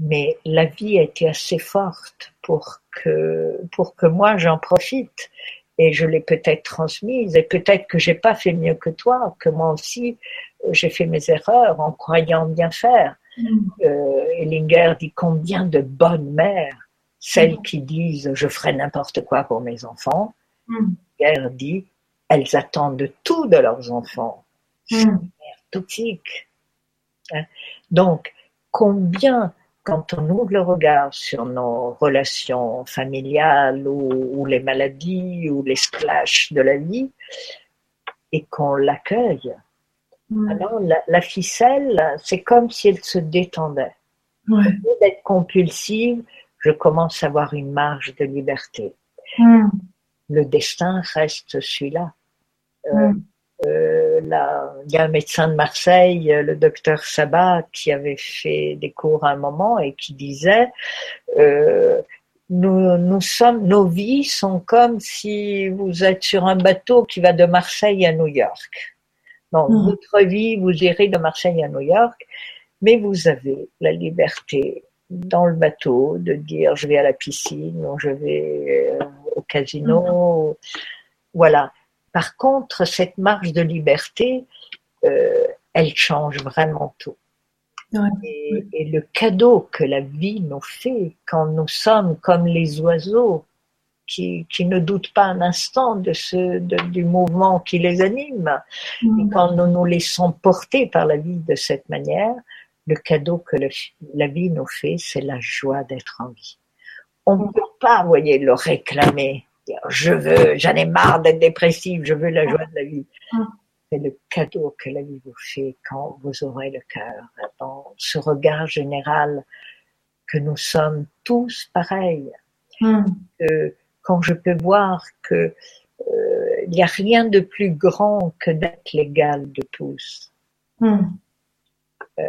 Mais la vie a été assez forte pour que pour que moi j'en profite et je l'ai peut-être transmise et peut-être que j'ai pas fait mieux que toi, que moi aussi euh, j'ai fait mes erreurs en croyant bien faire. Mm. Euh, Ellinger dit combien de bonnes mères, celles mm. qui disent je ferai n'importe quoi pour mes enfants. Mm. Ellinger dit elles attendent de tout de leurs enfants. C'est une mère toxique. Hein. Donc combien quand on ouvre le regard sur nos relations familiales ou, les maladies ou les splashs de la vie et qu'on l'accueille, mm. alors la, ficelle, c'est comme si elle se détendait. Ouais. Au d'être compulsive, je commence à avoir une marge de liberté. Mm. Le destin reste celui-là. Euh, mm. Euh, il y a un médecin de Marseille, euh, le docteur Sabat, qui avait fait des cours à un moment et qui disait euh, nous, nous sommes, nos vies sont comme si vous êtes sur un bateau qui va de Marseille à New York. Donc, mmh. votre vie, vous irez de Marseille à New York, mais vous avez la liberté dans le bateau de dire je vais à la piscine ou je vais au casino. Mmh. Voilà. Par contre, cette marge de liberté, euh, elle change vraiment tout. Et, le cadeau que la vie nous fait quand nous sommes comme les oiseaux qui, ne doutent pas un instant de ce, du mouvement qui les anime, mm. et quand nous nous laissons porter par la vie de cette manière, le cadeau que la vie nous fait, c'est la joie d'être en vie. On ne peut pas, vous voyez, le réclamer je veux, j'en ai marre d'être dépressive, je veux la joie de la vie. Mm. C'est le cadeau que la vie vous fait quand vous aurez le cœur dans ce regard général que nous sommes tous pareils. Mm. quand je peux voir que euh, il n'y a rien de plus grand que d'être l'égal de tous. Mm. Euh,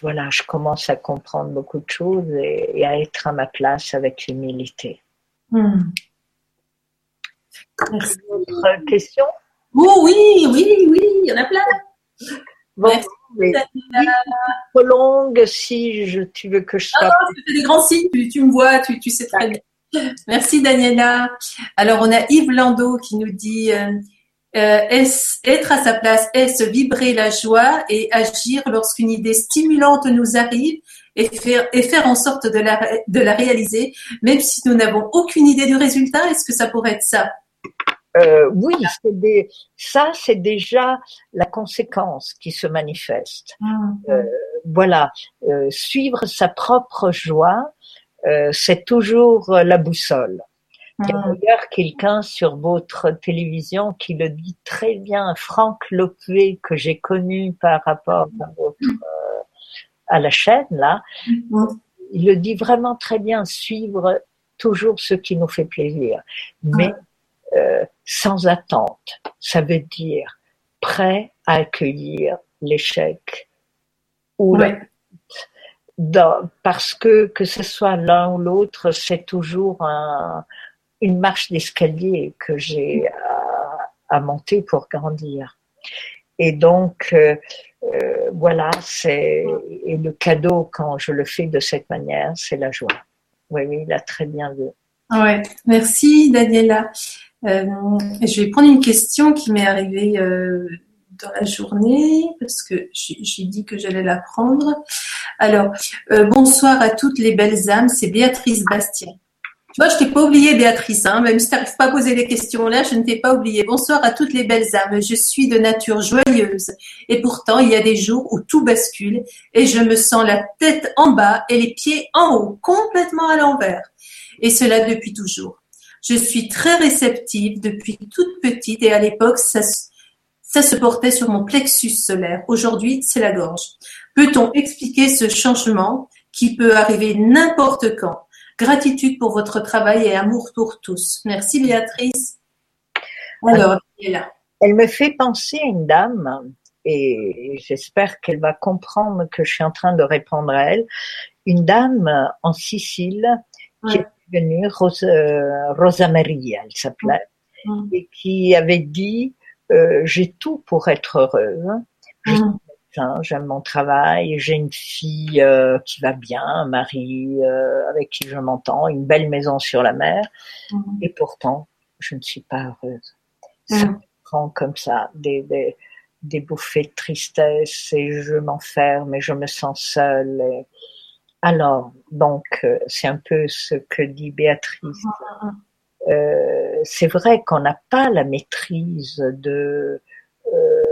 voilà, je commence à comprendre beaucoup de choses et, à être à ma place avec humilité. Merci. Autre question Oh oui, oui, oui, il y en a plein. Bon, trop longue si je, tu veux que je sois. Ah, c'est des grands signes, tu, me vois, tu, tu sais très bien. Merci Daniela. Alors on a Yves Landau qui nous dit euh, euh, être à sa place, est-ce vibrer la joie et agir lorsqu'une idée stimulante nous arrive et faire, et faire en sorte de la, de la réaliser, même si nous n'avons aucune idée du résultat Est-ce que ça pourrait être ça? Euh, oui, des, ça c'est déjà la conséquence qui se manifeste. Ah, euh, voilà, euh, suivre sa propre joie, c'est toujours la boussole. Il y a ah. d'ailleurs quelqu'un sur votre télévision qui le dit très bien, Franck Lopé, que j'ai connu par rapport à, votre, à la chaîne là. Il le dit vraiment très bien, suivre toujours ce qui nous fait plaisir. Mais sans attente. Ça veut dire prêt à accueillir l'échec ou parce que que ce soit l'un ou l'autre, c'est toujours une marche d'escalier que j'ai à, monter pour grandir. Et donc euh, euh, voilà, c'est et le cadeau quand je le fais de cette manière, c'est la joie. Oui, oui, il a très bien vu. Ouais, merci Daniela. Euh, je vais prendre une question qui m'est arrivée euh, dans la journée parce que j'ai dit que j'allais la prendre. Alors, euh, bonsoir à toutes les belles âmes, c'est Béatrice Bastien. Tu vois, je t'ai pas oublié, Béatrice, hein, même si tu n'arrives pas à poser les questions là, je ne t'ai pas oublié. Bonsoir à toutes les belles âmes. Je suis de nature joyeuse et pourtant il y a des jours où tout bascule et je me sens la tête en bas et les pieds en haut, complètement à l'envers. Et cela depuis toujours. Je suis très réceptive depuis toute petite et à l'époque, ça, ça se portait sur mon plexus solaire. Aujourd'hui, c'est la gorge. Peut-on expliquer ce changement qui peut arriver n'importe quand? Gratitude pour votre travail et amour pour tous. Merci Béatrice. Alors, elle est là. Elle me fait penser à une dame et j'espère qu'elle va comprendre que je suis en train de répondre à elle. Une dame en Sicile qui est venue, euh, Rosa Maria, elle s'appelait, et qui avait dit euh, j'ai tout pour être heureuse. J'aime mon travail, j'ai une fille euh, qui va bien, un mari avec qui je m'entends, une belle maison sur la mer, et pourtant je ne suis pas heureuse. Ça me prend comme ça des, des, des bouffées de tristesse et je m'enferme et je me sens seule. Alors, donc, euh, c'est un peu ce que dit Béatrice. Euh, c'est vrai qu'on n'a pas la maîtrise de, euh,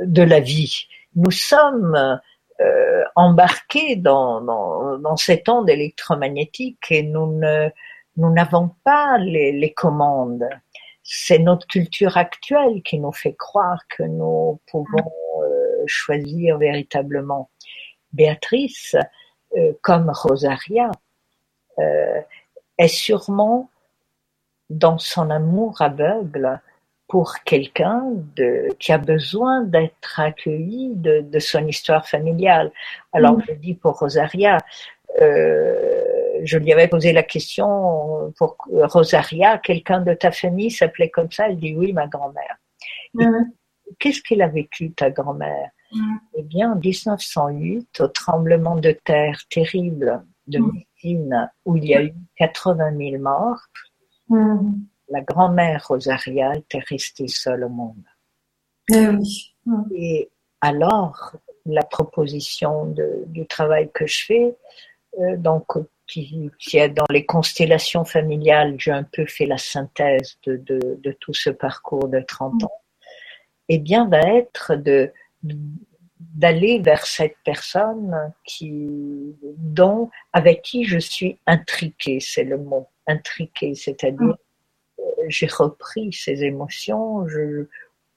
de la vie. Nous sommes embarqués dans, dans, dans, cette onde électromagnétique et nous ne nous n'avons pas les, les commandes c'est notre culture actuelle qui nous fait croire que nous pouvons choisir véritablement. Béatrice, euh, comme Rosaria, euh, est sûrement dans son amour aveugle pour quelqu'un qui a besoin d'être accueilli de, son histoire familiale. Alors mm. je dis pour Rosaria, je lui avais posé la question pour Rosaria, quelqu'un de ta famille s'appelait comme ça? Elle dit oui, ma grand-mère. Qu'est-ce qu'elle a vécu, ta grand-mère? Eh bien, en 1908, au tremblement de terre terrible de Messine, où il y a eu 80 000 morts, la grand-mère Rosaria était restée seule au monde. Eh Et alors, la proposition du travail que je fais, euh, donc qui, qui, est dans les constellations familiales, j'ai un peu fait la synthèse de, de, de, tout ce parcours de 30 ans, eh bien, va être de, d'aller vers cette personne qui, dont, avec qui je suis intriquée, c'est le mot, intriquée, c'est-à-dire, euh, j'ai repris ces émotions, je,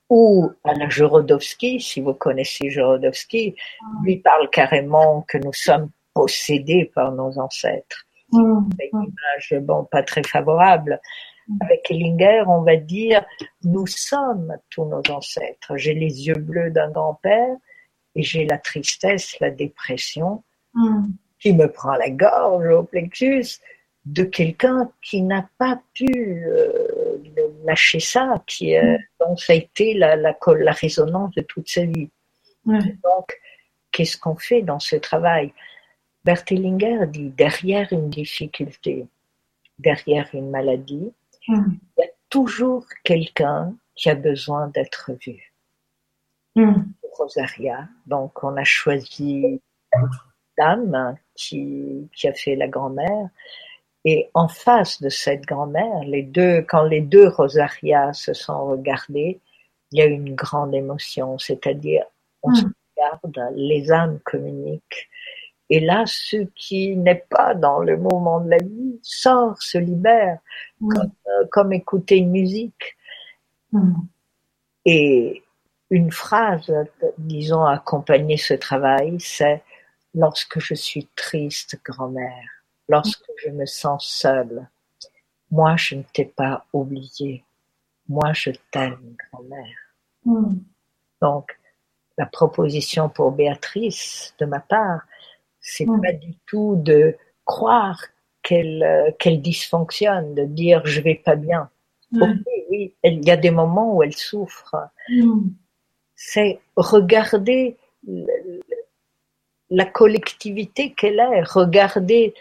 ou à la Jorodowski, si vous connaissez Jorodowski, lui parle carrément que nous sommes possédés par nos ancêtres. Mmh. une image, bon, pas très favorable. Mmh. Avec Ellinger, on va dire, nous sommes tous nos ancêtres. J'ai les yeux bleus d'un grand-père et j'ai la tristesse, la dépression mmh. qui me prend la gorge au plexus de quelqu'un qui n'a pas pu euh, lâcher ça, qui euh, dont ça a été la, la, la, résonance de toute sa vie. Donc, qu'est-ce qu'on fait dans ce travail? Berthellinger dit derrière une difficulté, derrière une maladie, il y a toujours quelqu'un qui a besoin d'être vu. Hmm. Rosaria, donc on a choisi dame qui, qui a fait la grand-mère. Et en face de cette grand-mère, les deux, quand les deux Rosaria se sont regardés, il y a une grande émotion, c'est-à-dire on se hmm. regarde, les âmes communiquent et là, ce qui n'est pas dans le moment de la vie sort, se libère, comme, euh, comme, écouter une musique. Mm. Et une phrase, disons, accompagner ce travail, c'est lorsque je suis triste, grand-mère, lorsque je me sens seule, moi je ne t'ai pas oublié, moi je t'aime, grand-mère. Mm. Donc, la proposition pour Béatrice, de ma part, c'est pas du tout de croire qu'elle euh, qu'elle dysfonctionne, de dire je vais pas bien. oui, il y a des moments où elle souffre. C'est regarder la collectivité qu'elle est, regarder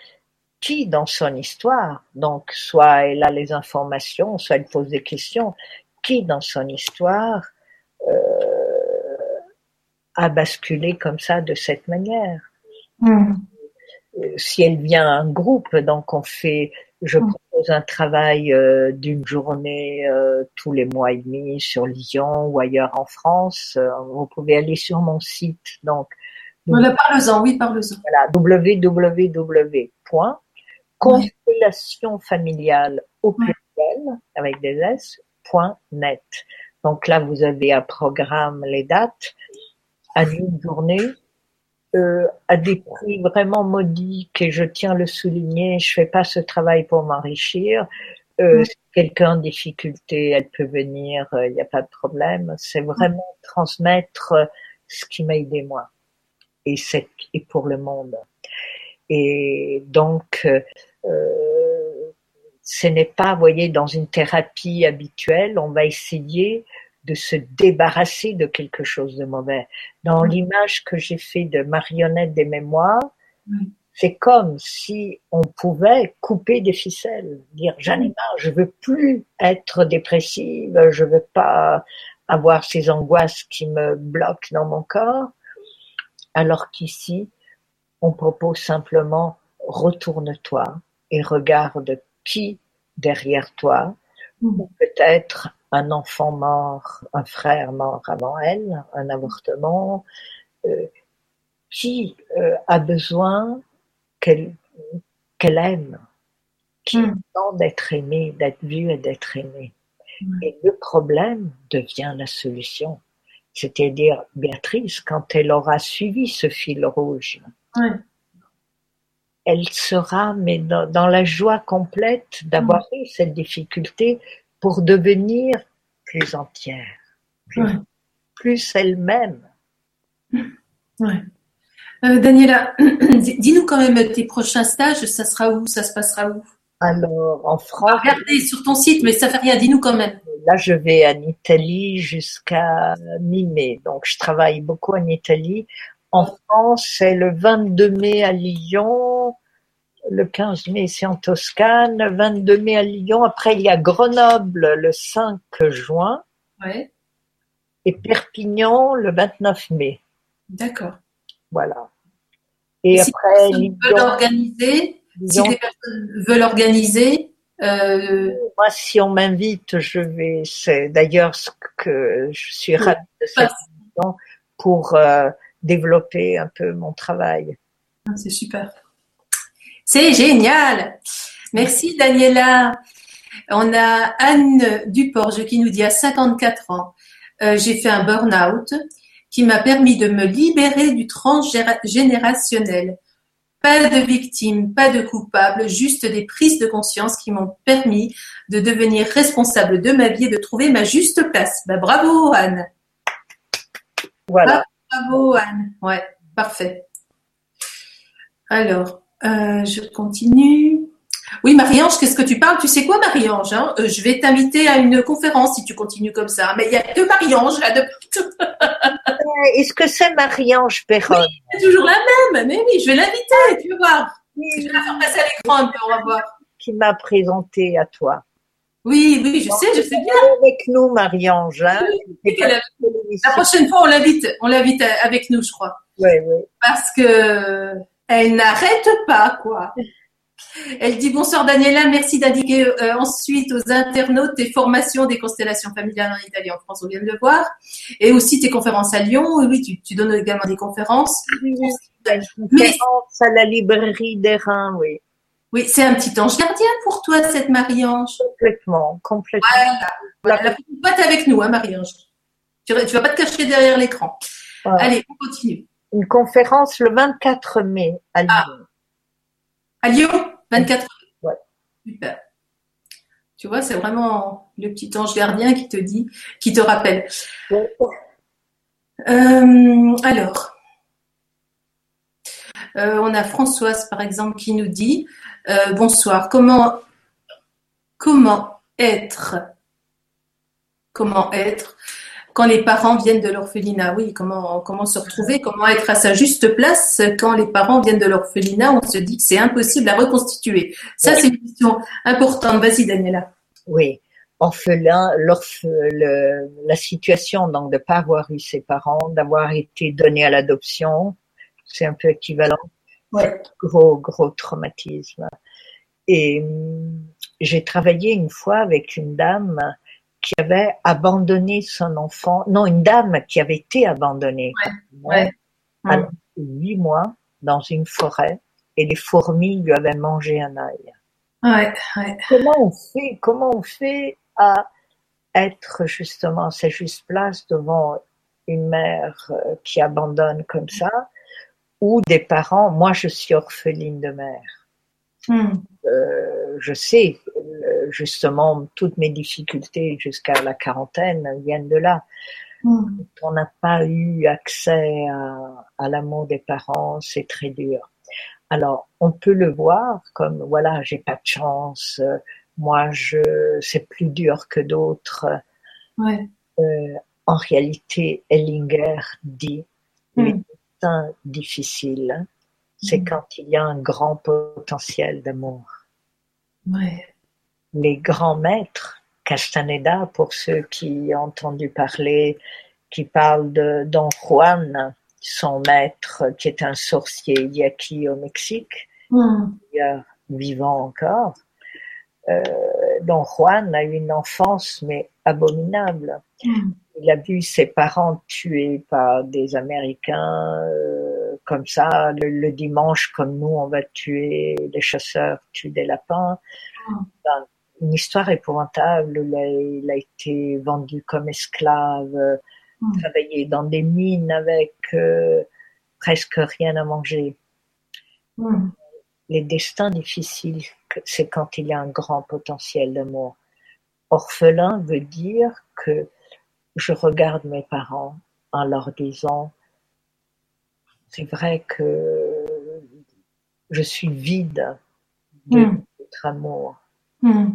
qui dans son histoire, donc soit elle a les informations, soit elle pose des questions, qui dans son histoire euh, a basculé comme ça de cette manière? Hmm. Si elle vient un groupe, donc on fait, je hmm. propose un travail euh, d'une journée euh, tous les mois et demi sur Lyon ou ailleurs en France. Euh, vous pouvez aller sur mon site, donc. Parle-en, oui, parle-en. Voilà, www.constellation familiale au pluriel avec des s .net. Donc là, vous avez un programme, les dates, à une journée, euh, à des prix vraiment modiques et je tiens à le souligner, je fais pas ce travail pour m'enrichir. Euh, mm. Si quelqu'un en difficulté, elle peut venir, il n'y a pas de problème. C'est vraiment transmettre ce qui m'a aidé moi et, et pour le monde. Et donc, euh, ce n'est pas, vous voyez, dans une thérapie habituelle, on va essayer de se débarrasser de quelque chose de mauvais. Dans l'image que j'ai fait de marionnette des mémoires, c'est comme si on pouvait couper des ficelles, dire j'en ai marre, je veux plus être dépressive, je veux pas avoir ces angoisses qui me bloquent dans mon corps, alors qu'ici, on propose simplement retourne-toi et regarde qui derrière toi, ou peut-être un enfant mort, un frère mort avant elle, un avortement, euh, qui euh, a besoin qu'elle qu'elle aime, qui mm. a besoin d'être aimé, d'être vu et d'être aimé. Mm. Et le problème devient la solution. C'est-à-dire, Béatrice, quand elle aura suivi ce fil rouge, elle sera, mais dans, la joie complète d'avoir mm. eu cette difficulté pour devenir plus entière, plus, elle-même. Ouais. Euh, Daniela, dis-nous quand même tes prochains stages, ça sera où Ça se passera où? Alors, en France. Regardez sur ton site, mais ça fait rien, dis-nous quand même. Là, je vais en Italie jusqu'à mi-mai. Donc, je travaille beaucoup en Italie. En France, c'est le 22 mai à Lyon, le 15 mai c'est en Toscane, le 22 mai à Lyon. Après, il y a Grenoble le 5 juin. Et Perpignan le 29 mai. D'accord. Voilà. Et si après, Lyon, veulent organiser, si les personnes veulent organiser, euh... moi, si on m'invite, je vais. C'est d'ailleurs ce que je suis ravie de cette pour euh, développer un peu mon travail. Ah, c'est super. C'est génial. Merci Daniela. On a Anne Duporge qui nous dit à 54 ans, euh, j'ai fait un burn-out qui m'a permis de me libérer du transgénérationnel. Pas de victimes, pas de coupables, juste des prises de conscience qui m'ont permis de devenir responsable de ma vie et de trouver ma juste place. Bah, bravo Anne. Voilà. Bravo Anne. Ouais, parfait. Alors, euh, je continue. Oui, Marie-Ange, qu'est-ce que tu parles? Tu sais quoi, Marie-Ange hein? euh, Je vais t'inviter à une conférence si tu continues comme ça. Mais il n'y a que Marie-Ange là de euh, Est-ce que c'est Marie-Ange Perron? C'est toujours la même. Mais oui, je vais l'inviter, tu vas voir. Je vais la faire passer à l'écran, on va voir. Qui m'a présenté à toi. Oui, oui, je sais, je sais bien. Avec nous, Marie-Ange. Hein? la prochaine fois, on l'invite, on l'invite avec nous, je crois. Oui, oui. Parce que elle n'arrête pas, quoi. Elle dit bonsoir Daniela, merci d'indiquer euh, ensuite aux internautes tes formations des constellations familiales en Italie, en France, on vient de le voir, et aussi tes conférences à Lyon. Oui, tu, tu donnes également des conférences. Oui, conférences à la librairie des Reins, oui. Oui, c'est un petit ange gardien pour toi, cette Marie-Ange. Complètement, complètement. Voilà. La prochaine fois, avec nous, hein, Marie-Ange. Tu, tu vas pas te cacher derrière l'écran. Allez, on continue une conférence le 24 mai à Lyon. Ah. À Lyon? 24 mai Ouais. Super. Tu vois, c'est vraiment le petit ange gardien qui te dit, qui te rappelle. Euh, alors, euh, on a Françoise, par exemple, qui nous dit euh, Bonsoir, comment, comment être Comment être quand les parents viennent de l'orphelinat. Oui, comment, comment se retrouver, comment être à sa juste place quand les parents viennent de l'orphelinat, on se dit que c'est impossible à reconstituer. Ça, c'est une question importante. Vas-y, Daniela. Oui. Orphelin, la situation donc de ne pas avoir eu ses parents, d'avoir été donné à l'adoption, c'est un peu équivalent. Ouais. Gros, gros traumatisme. Et j'ai travaillé une fois avec une dame qui avait abandonné son enfant, non, une dame qui avait été abandonnée ouais, à huit mois dans une forêt et les fourmis lui avaient mangé un œil. Ouais, comment on fait, comment on fait à être justement à sa juste place devant une mère euh, qui abandonne comme ça ou des parents? Moi, je suis orpheline de mère. Hmm. Euh, je sais, euh, justement, toutes mes difficultés jusqu'à la quarantaine viennent de là. Hmm. On n'a pas eu accès à, à l'amour des parents, c'est très dur. Alors, on peut le voir comme, voilà, j'ai pas de chance, moi, je, c'est plus dur que d'autres. Ouais. Euh, en réalité, Ellinger dit, mm. les destins difficiles, c'est hmm. quand il y a un grand potentiel d'amour. Ouais. Les grands maîtres, Castaneda, pour ceux qui ont entendu parler, qui parlent de Don Juan, son maître, qui est un sorcier yaqui au Mexique, mm. vivant encore. Euh, Don Juan a eu une enfance, mais abominable. Mm. Il a vu ses parents tués par des Américains euh, comme ça. Le, dimanche, comme nous, on va tuer, les chasseurs tuent des lapins. Mm. une histoire épouvantable. Il a, été vendu comme esclave, mm. travaillé dans des mines avec euh, presque rien à manger. Les destins difficiles, c'est quand il y a un grand potentiel d'amour. Orphelin veut dire que je regarde mes parents en leur disant, c'est vrai que je suis vide de hmm. votre amour, hmm.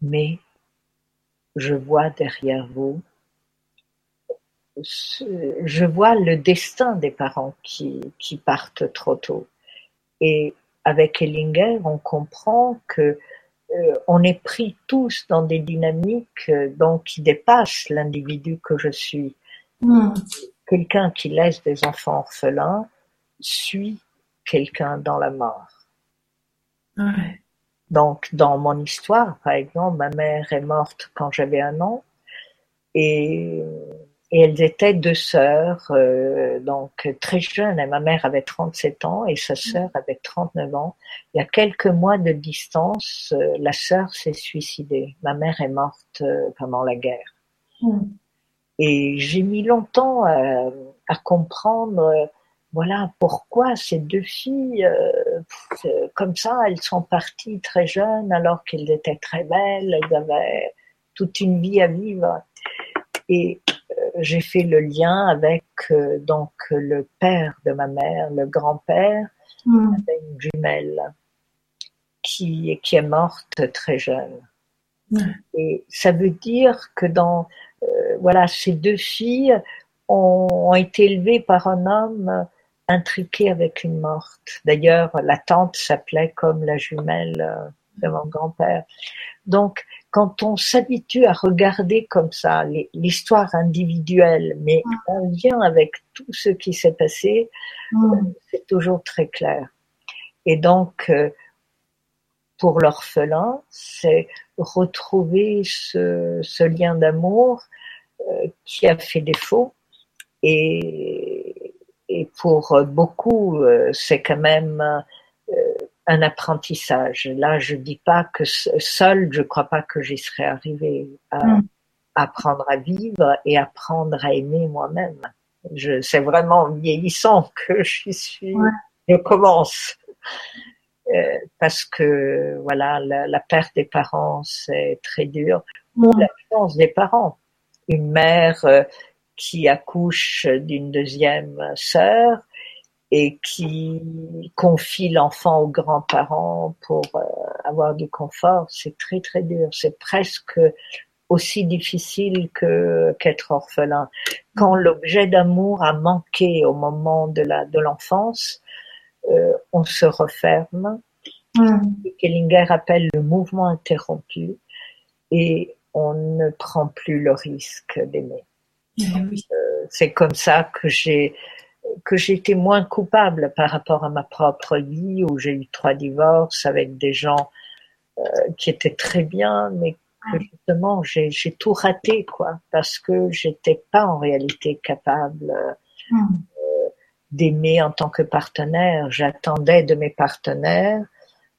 mais je vois derrière vous, je vois le destin des parents qui, qui partent trop tôt. Et avec Ellinger, on comprend que euh, on est pris tous dans des dynamiques euh, donc qui dépassent l'individu que je suis. Hmm. Quelqu'un qui laisse des enfants orphelins suit quelqu'un dans la mort. Donc, dans mon histoire, par exemple, ma mère est morte quand j'avais un an et et elles étaient deux sœurs, euh, donc très jeunes. Et ma mère avait 37 ans et sa sœur avait 39 ans. Il y a quelques mois de distance, euh, la sœur s'est suicidée. Ma mère est morte euh, pendant la guerre. Hmm. Et j'ai mis longtemps à, à comprendre, voilà, pourquoi ces deux filles, comme ça, elles sont parties très jeunes alors qu'elles étaient très belles, elles avaient toute une vie à vivre. Et j'ai fait le lien avec euh, donc le père de ma mère, le grand-père, mm. avait une jumelle qui, qui est morte très jeune. Et ça veut dire que dans euh, voilà ces deux filles ont, ont, été élevées par un homme intriqué avec une morte. D'ailleurs, la tante s'appelait comme la jumelle euh, de mon grand-père. Donc, quand on s'habitue à regarder comme ça l'histoire individuelle, mais en lien avec tout ce qui s'est passé, euh, c'est toujours très clair. Et donc, euh, pour l'orphelin, c'est retrouver ce, lien d'amour qui a fait défaut. Et, et pour beaucoup, c'est quand même un apprentissage. Là, je dis pas que seul, je crois pas que j'y serais arrivée à mm. apprendre à vivre et apprendre à aimer moi-même. Je, c'est vraiment vieillissant que je suis, je commence. Euh, parce que voilà, la, perte des parents c'est très dur. Mm. l'absence des parents. Une mère euh, qui accouche d'une deuxième sœur, et qui confie l'enfant aux grands-parents pour euh, avoir du confort, c'est très très dur. C'est presque aussi difficile que qu'être orphelin. Quand l'objet d'amour a manqué au moment de la de l'enfance, euh, on se referme. Mm. Kellinger appelle le mouvement interrompu et on ne prend plus le risque d'aimer. Eh euh, c'est comme ça que j'ai que j'étais moins coupable par rapport à ma propre vie où j'ai eu trois divorces avec des gens euh, qui étaient très bien, mais que justement j'ai tout raté quoi parce que j'étais pas en réalité capable euh, d'aimer en tant que partenaire. J'attendais de mes partenaires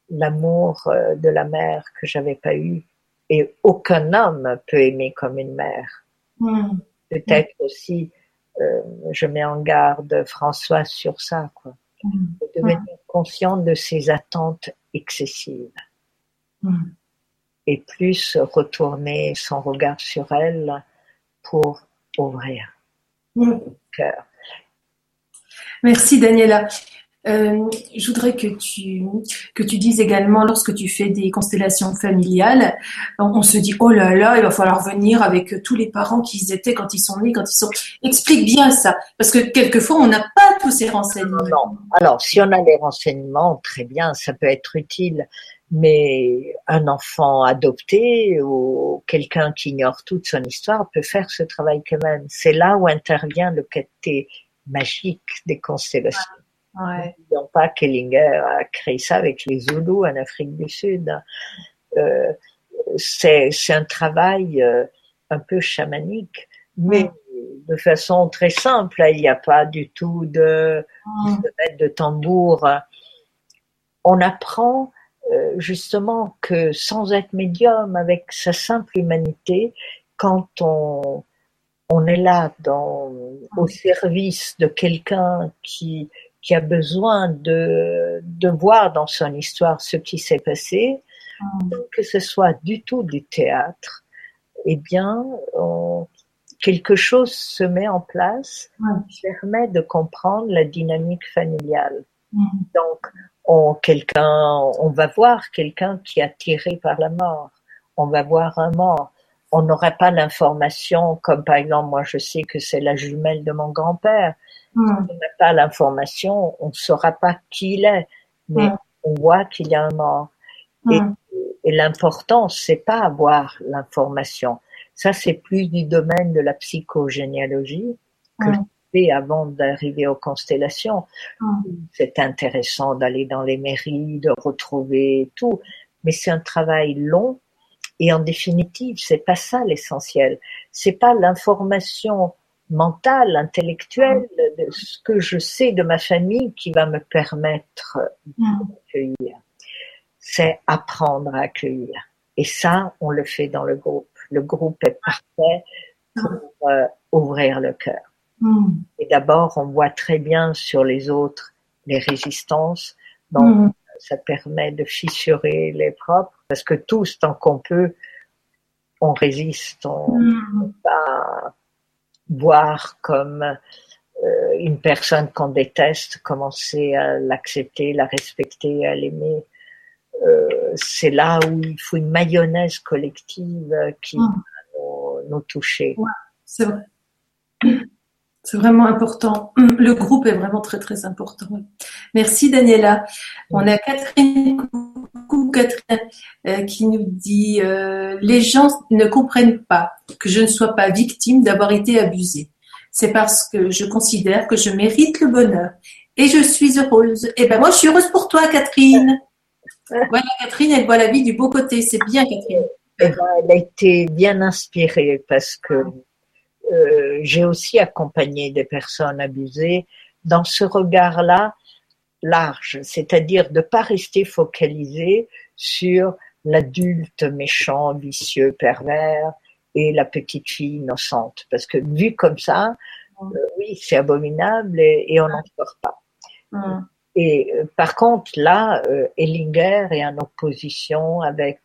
l'amour de la mère que j'avais pas eu et aucun homme peut aimer comme une mère. Hmm. Peut-être aussi euh, je mets en garde François sur ça, quoi. Mm. De devenir consciente de ses attentes excessives. Mm. Et plus retourner son regard sur elle pour ouvrir le cœur. Merci Daniela. Euh, je voudrais que tu, que tu dises également, lorsque tu fais des constellations familiales, on, se dit, oh là là, il va falloir venir avec tous les parents qu'ils étaient quand ils sont nés, quand ils sont... Explique bien ça, parce que quelquefois, on n'a pas tous ces renseignements. Alors, si on a les renseignements, très bien, ça peut être utile. Mais un enfant adopté ou quelqu'un qui ignore toute son histoire peut faire ce travail quand même. C'est là où intervient le côté magique des constellations. Ouais. N'oublions pas qu'Ellinger a créé ça avec les Zoulous en Afrique du Sud. Euh, c'est un travail euh, un peu chamanique, mais de façon très simple. Il n'y a pas du tout de, de, de tambour. On apprend euh, justement que sans être médium, avec sa simple humanité, quand on, on est là dans, au service de quelqu'un qui, qui a besoin de, de voir dans son histoire ce qui s'est passé, mm. que ce soit du tout du théâtre, eh bien, quelque chose se met en place qui permet de comprendre la dynamique familiale. Mm. Donc, on, quelqu'un, on va voir quelqu'un qui est attiré par la mort. On va voir un mort. On n'aurait pas l'information, comme par exemple, moi je sais que c'est la jumelle de mon grand-père. On n'a pas l'information, on ne saura pas qui il est, mais hmm. on voit qu'il y a un mort. Et, hmm. et l'important, c'est pas avoir l'information. Ça, c'est plus du domaine de la psychogénéalogie que fais avant d'arriver aux constellations. C'est intéressant d'aller dans les mairies, de retrouver tout, mais c'est un travail long. Et en définitive, c'est pas ça l'essentiel. C'est pas l'information mental, intellectuel de ce que je sais de ma famille qui va me permettre d'accueillir. C'est apprendre à accueillir. Et ça, on le fait dans le groupe. Le groupe est parfait pour euh, ouvrir le cœur. Et d'abord, on voit très bien sur les autres les résistances. Donc, ça permet de fissurer les propres, parce que tous, tant qu'on peut, on résiste. On, mm voir comme euh, une personne qu'on déteste, commencer à l'accepter, la respecter, à l'aimer. Euh, c'est là où il faut une mayonnaise collective qui va nous, toucher. c'est vrai. C'est vraiment important. Le groupe est vraiment très très important. Merci Daniela. On a Catherine, coucou Catherine, euh, qui nous dit euh, les gens ne comprennent pas que je ne sois pas victime d'avoir été abusée. C'est parce que je considère que je mérite le bonheur et je suis heureuse. Et eh ben moi je suis heureuse pour toi Catherine. Voilà Catherine, elle voit la vie du beau côté. C'est bien Catherine. Eh ben, elle a été bien inspirée parce que euh, j'ai aussi accompagné des personnes abusées dans ce regard-là large, c'est-à-dire de pas rester focalisé sur l'adulte méchant, vicieux, pervers et la petite fille innocente, parce que vu comme ça, euh, oui, c'est abominable et, on n'en sort pas. Et euh, par contre, là, Ellinger est en opposition avec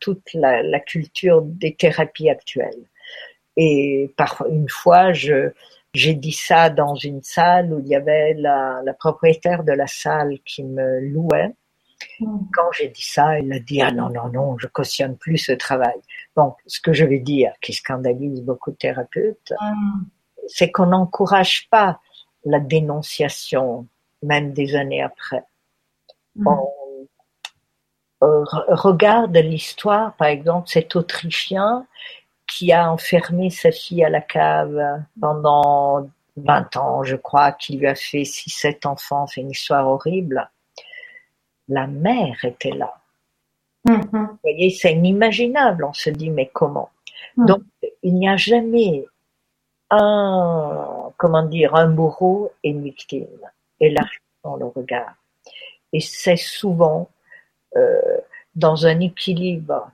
toute la, la, culture des thérapies actuelles. Et par une fois, je, j'ai dit ça dans une salle où il y avait la, la propriétaire de la salle qui me louait. Hmm. Quand j'ai dit ça, elle a dit ah non non non, je cautionne plus ce travail. Donc ce que je vais dire, qui scandalise beaucoup de thérapeutes, hmm. c'est qu'on n'encourage pas la dénonciation, même des années après. Hmm. On euh, regarde l'histoire, par exemple, cet Autrichien qui a enfermé sa fille à la cave pendant 20 ans, je crois, qui lui a fait 6-7 enfants, c'est une histoire horrible. La mère était là. Mm-hmm. Vous voyez, c'est inimaginable, on se dit, mais comment? Mm. Donc, il n'y a jamais un, comment dire, un bourreau et une victime, et là, dans le regard. Et c'est souvent euh, dans un équilibre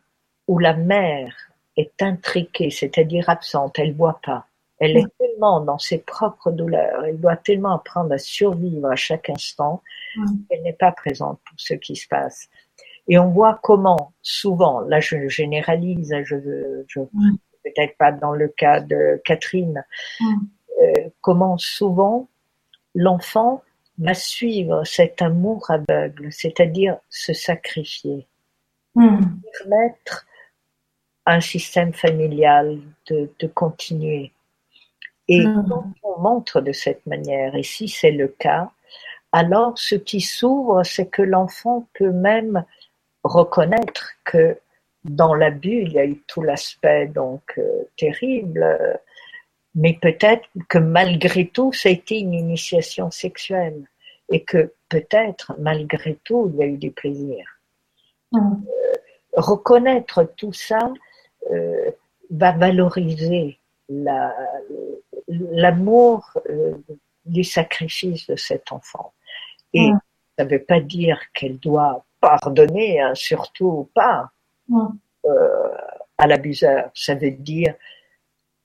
où la mère est intriquée, c'est-à-dire absente, elle voit pas. Elle est tellement dans ses propres douleurs, elle doit tellement apprendre à survivre à chaque instant qu'elle n'est pas présente pour ce qui se passe. Et on voit comment, souvent, là je généralise, je, je peut-être pas dans le cas de Catherine, euh, comment souvent l'enfant va suivre cet amour aveugle, c'est-à-dire se sacrifier, permettre un système familial de, de continuer. Et quand on montre de cette manière, et si c'est le cas, alors ce qui s'ouvre, c'est que l'enfant peut même reconnaître que dans l'abus, il y a eu tout l'aspect donc euh, terrible, mais peut-être que malgré tout, ça a été une initiation sexuelle et que peut-être malgré tout, il y a eu du plaisir. Mm. Euh, reconnaître tout ça euh, va valoriser l'amour du sacrifice de cet enfant. Et ça ne veut pas dire qu'elle doit pardonner, hein, surtout pas euh, à l'abuseur. Ça veut dire,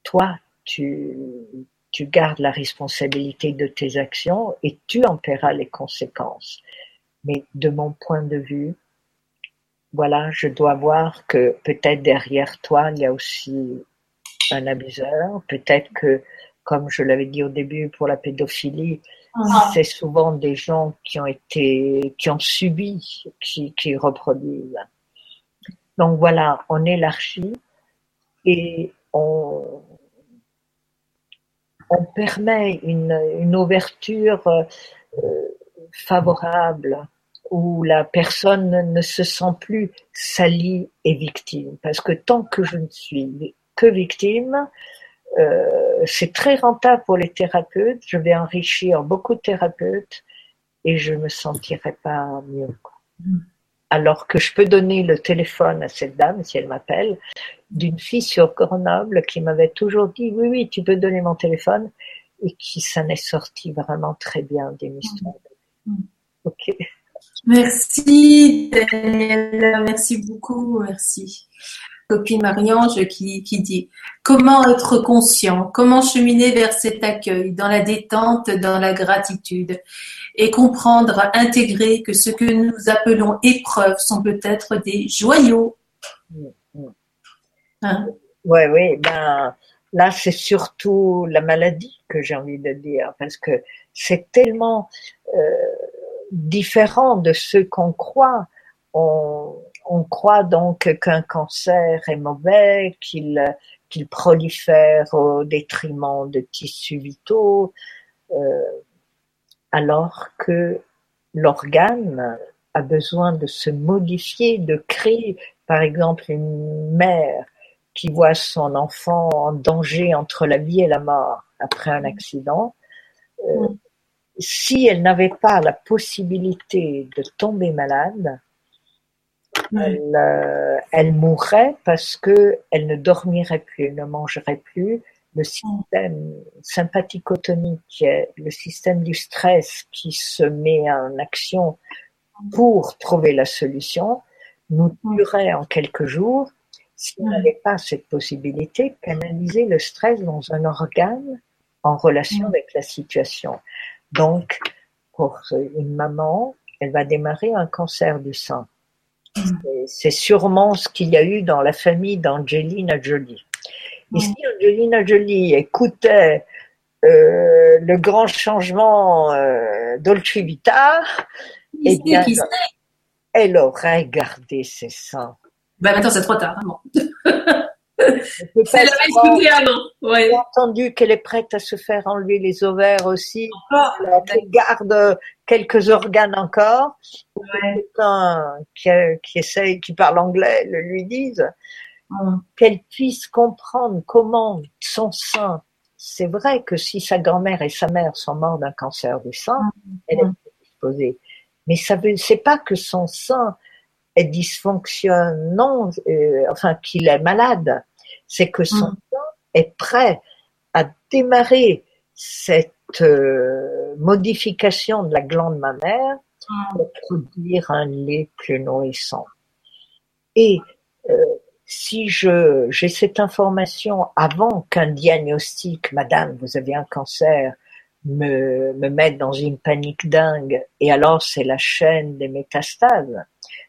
toi, tu, tu gardes la responsabilité de tes actions et tu en paieras les conséquences. Mais de mon point de vue, voilà, je dois voir que peut-être derrière toi, il y a aussi un abuseur. Peut-être que, comme je l'avais dit au début pour la pédophilie, ah. c'est souvent des gens qui ont été, qui ont subi, qui, qui reproduisent. Donc voilà, on élargit et on, on permet une, une ouverture euh, favorable où la personne ne se sent plus salie et victime. Parce que tant que je ne suis que victime, euh, c'est très rentable pour les thérapeutes. Je vais enrichir beaucoup de thérapeutes et je me sentirai pas mieux. Mm alors que je peux donner le téléphone à cette dame, si elle m'appelle, d'une fille sur Grenoble qui m'avait toujours dit oui, oui, tu peux donner mon téléphone, et qui s'en est sorti vraiment très bien d'une histoire. Mm. Ok. Merci Daniel, merci beaucoup, merci. Copine Marie-Ange qui, qui dit comment être conscient, comment cheminer vers cet accueil dans la détente, dans la gratitude? Et comprendre, intégrer que ce que nous appelons épreuves sont peut-être des joyaux. Hein? Oui, oui, ben, là c'est surtout la maladie que j'ai envie de dire, parce que c'est tellement euh, différent de ce qu'on croit. On, on croit donc qu'un cancer est mauvais, qu'il prolifère au détriment de tissus vitaux. Euh, alors que l'organe a besoin de se modifier, de créer, par exemple, une mère qui voit son enfant en danger entre la vie et la mort après un accident, euh, si elle n'avait pas la possibilité de tomber malade, elle, euh, elle, mourrait parce que elle ne dormirait plus, elle ne mangerait plus, le système sympathico-tonique, le système du stress qui se met en action pour trouver la solution, nous tuerait en quelques jours. S'il n'avait pas cette possibilité, canaliser le stress dans un organe en relation avec la situation. Donc, pour une maman, elle va démarrer un cancer du sein. C'est sûrement ce qu'il y a eu dans la famille d'Angelina Jolie. Et si Angelina Jolie écoutait euh, le grand changement euh, Dolce Vita, eh bien, elle aurait gardé ses seins. Ben maintenant c'est trop tard. Hein, elle avait écouté avant. Ouais. J'ai entendu qu'elle est prête à se faire enlever les ovaires aussi. qu'elle garde quelques organes encore. Ouais. Quelqu'un qui, qui essaye, qui parle anglais, le lui dise qu'elle puisse comprendre comment son sein, c'est vrai que si sa grand-mère et sa mère sont morts d'un cancer du sein, elle est disposée. Mais ça veut, c'est pas que son sein est dysfonctionnant, euh, enfin qu'il est malade. C'est que son mm. sein est prêt à démarrer cette euh, modification de la glande mammaire mm. pour produire un lait plus nourrissant. Et euh, si je j'ai cette information avant qu'un diagnostic, Madame, vous avez un cancer, me, me mette dans une panique dingue, et alors c'est la chaîne des métastases.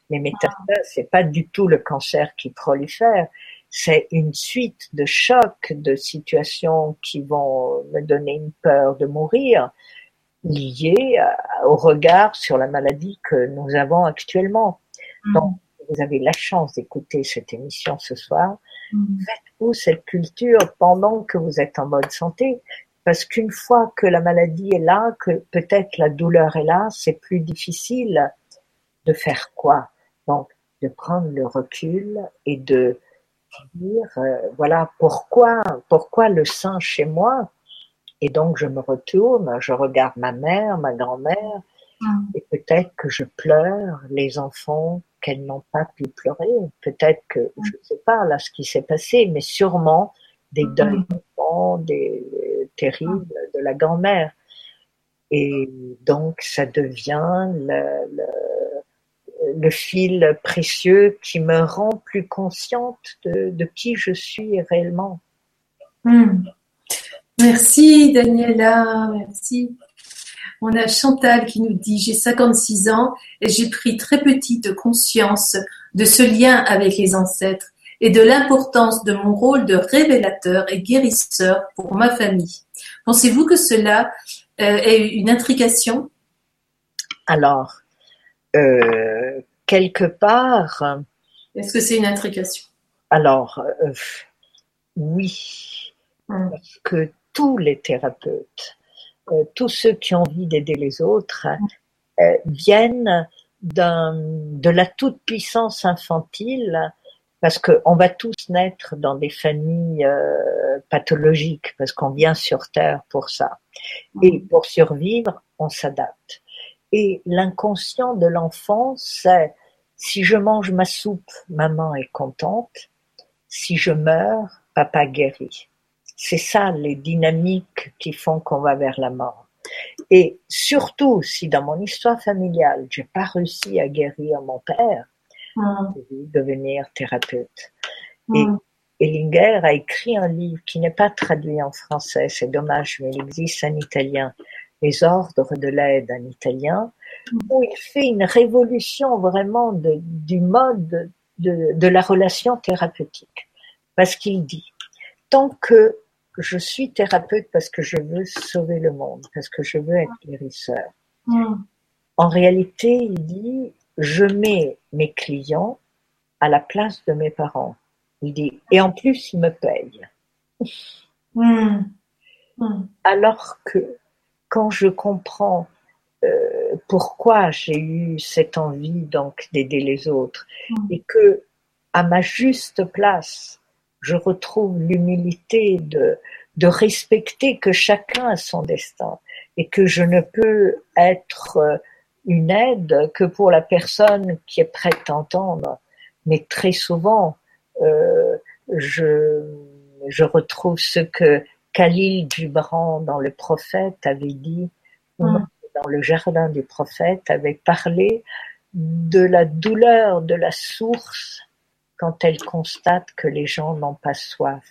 Les métastases, c'est pas du tout le cancer qui prolifère, c'est une suite de chocs, de situations qui vont me donner une peur de mourir, liées au regard sur la maladie que nous avons actuellement. Mm. Donc, vous avez la chance d'écouter cette émission ce soir. Mm. Faites-vous cette culture pendant que vous êtes en bonne santé, parce qu'une fois que la maladie est là, que peut-être la douleur est là, c'est plus difficile de faire quoi? Donc, de prendre le recul et de dire euh, voilà pourquoi pourquoi le sein chez moi? Et donc je me retourne je regarde ma mère ma grand-mère mm. et peut-être que je pleure les enfants qu'elles n'ont pas pu pleurer peut-être que mm. je ne sais pas là ce qui s'est passé mais sûrement des mm. deuils des terribles de la grand-mère et donc ça devient le, le le fil précieux qui me rend plus consciente de, qui je suis réellement. Hmm. Merci Daniela, merci. On a Chantal qui nous dit j'ai 56 ans et j'ai pris très petite conscience de ce lien avec les ancêtres et de l'importance de mon rôle de révélateur et guérisseur pour ma famille. Pensez-vous que cela euh, est une intrication? Alors, quelque part. Est-ce que c'est une intrication? Alors, euh, oui, hum. parce que tous les thérapeutes, euh, tous ceux qui ont envie d'aider les autres, hum. viennent de la toute-puissance infantile, parce qu'on va tous naître dans des familles pathologiques, parce qu'on vient sur Terre pour ça. Et hum. pour survivre, on s'adapte. Et l'inconscient de l'enfant, c'est si je mange ma soupe, maman est contente. Si je meurs, papa guérit. C'est ça les dynamiques qui font qu'on va vers la mort. Et surtout, si dans mon histoire familiale, j'ai pas réussi à guérir mon père, mmh. devenir thérapeute. Et mmh. Ellinger a écrit un livre qui n'est pas traduit en français, c'est dommage, mais il existe en italien, les ordres de l'aide en italien, où il fait une révolution vraiment de, du mode de, de, la relation thérapeutique. Parce qu'il dit, tant que je suis thérapeute parce que je veux sauver le monde, parce que je veux être guérisseur, mm. en réalité, il dit, je mets mes clients à la place de mes parents. Il dit, et en plus, ils me payent. Mm. Mm. Alors que quand je comprends euh, pourquoi j'ai eu cette envie donc d'aider les autres mm. et que à ma juste place, je retrouve l'humilité de, de respecter que chacun a son destin et que je ne peux être euh, une aide que pour la personne qui est prête à entendre. Mais très souvent, euh, je, je retrouve ce que Khalil Gibran dans Le Prophète avait dit, mm. dans le jardin du prophète, avait parlé de la douleur de la source quand elle constate que les gens n'ont pas soif.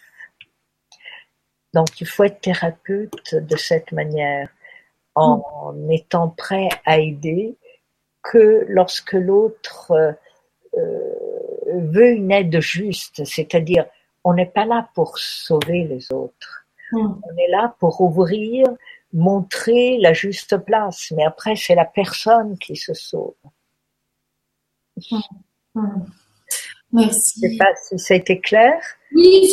Donc il faut être thérapeute de cette manière, en mm. étant prêt à aider, que lorsque l'autre euh, veut une aide juste, c'est-à-dire on n'est pas là pour sauver les autres Hmm. On est là pour ouvrir, montrer la juste place, mais après c'est la personne qui se sauve. Hmm. Hmm. Merci. Je ne sais pas si ça a été clair. Oui,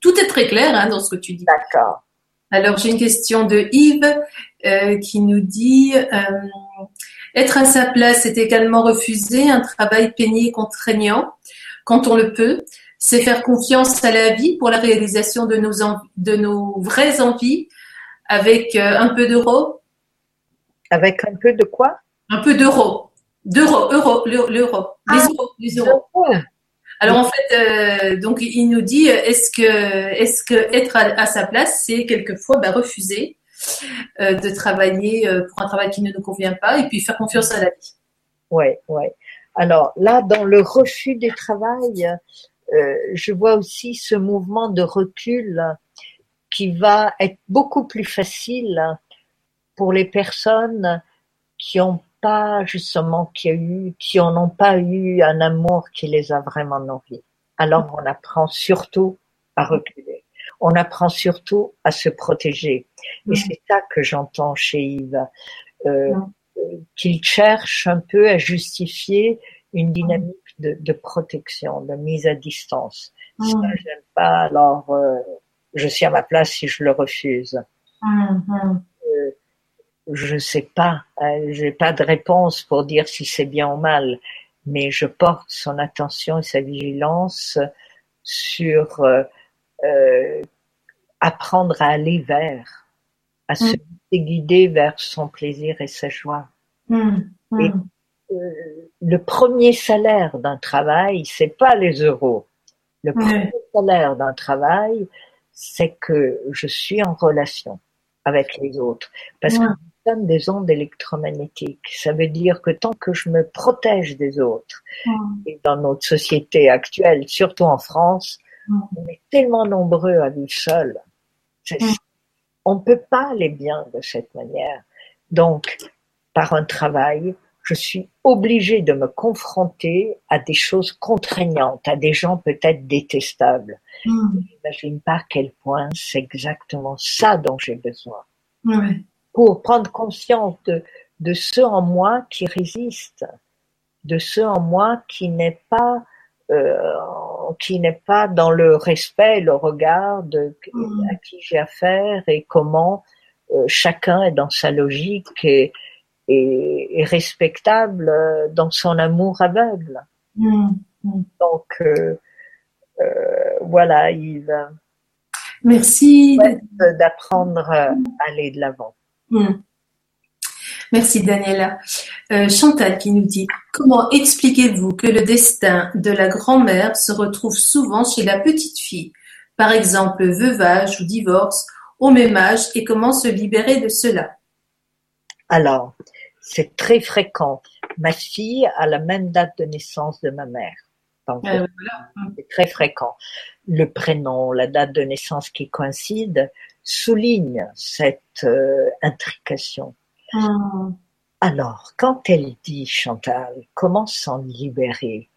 tout, est très clair hein, dans ce que tu dis. D'accord. Alors j'ai une question de Yves euh, qui nous dit euh, être à sa place est également refuser un travail peigné et contraignant quand on le peut c'est faire confiance à la vie pour la réalisation de nos, de nos vraies envies avec euh, un peu d'euros. Avec un peu de quoi? Un peu d'euros. D'euros, euros, l'euro, les ah, euros, les euros. Alors en fait, euh, donc il nous dit, est-ce que, est-ce que être à, sa place, c'est quelquefois bah, refuser euh, de travailler pour un travail qui ne nous convient pas et puis faire confiance à la vie. Ouais, ouais. Alors là, dans le refus du travail, je vois aussi ce mouvement de recul qui va être beaucoup plus facile pour les personnes qui ont pas justement qui a eu qui en ont pas eu un amour qui les a vraiment nourris. Alors on apprend surtout à reculer. On apprend surtout à se protéger. Et c'est ça que j'entends chez Yves, euh, qu'il cherche un peu à justifier une dynamique de, de protection, de mise à distance. Si Ça, j'aime pas. Alors, euh, je suis à ma place si je le refuse. Euh, je sais pas, euh, j'ai pas de réponse pour dire si c'est bien ou mal, mais je porte son attention et sa vigilance sur euh, euh apprendre à aller vers, à se guider vers son plaisir et sa joie. Et le premier salaire d'un travail, c'est pas les euros. Le premier salaire d'un travail, c'est que je suis en relation avec les autres. Parce que nous sommes des ondes électromagnétiques. Ça veut dire que tant que je me protège des autres, et dans notre société actuelle, surtout en France, on est tellement nombreux à vivre seuls. On ne peut pas aller bien de cette manière. Donc, par un travail, je suis obligée de me confronter à des choses contraignantes, à des gens peut-être détestables. Mm. J'imagine pas à quel point c'est exactement ça dont j'ai besoin. Pour prendre conscience de, de ce en moi qui résiste, de ce en moi qui n'est pas euh, qui n'est pas dans le respect, le regard de mm. à qui j'ai affaire et comment euh, chacun est dans sa logique et, et, respectable euh, dans son amour aveugle. Mm. Donc euh, voilà, il Merci d'apprendre à aller de l'avant. Merci Daniela. Euh, Chantal qui nous dit Comment expliquez-vous que le destin de la grand-mère se retrouve souvent chez la petite fille? Par exemple, veuvage ou divorce au même âge et comment se libérer de cela? Alors, c'est très fréquent. Ma fille a la même date de naissance de ma mère. Donc, euh, c'est très fréquent. Le prénom, la date de naissance qui coïncide souligne cette euh, intrication. Hmm. Alors, quand elle dit, Chantal, comment s'en libérer?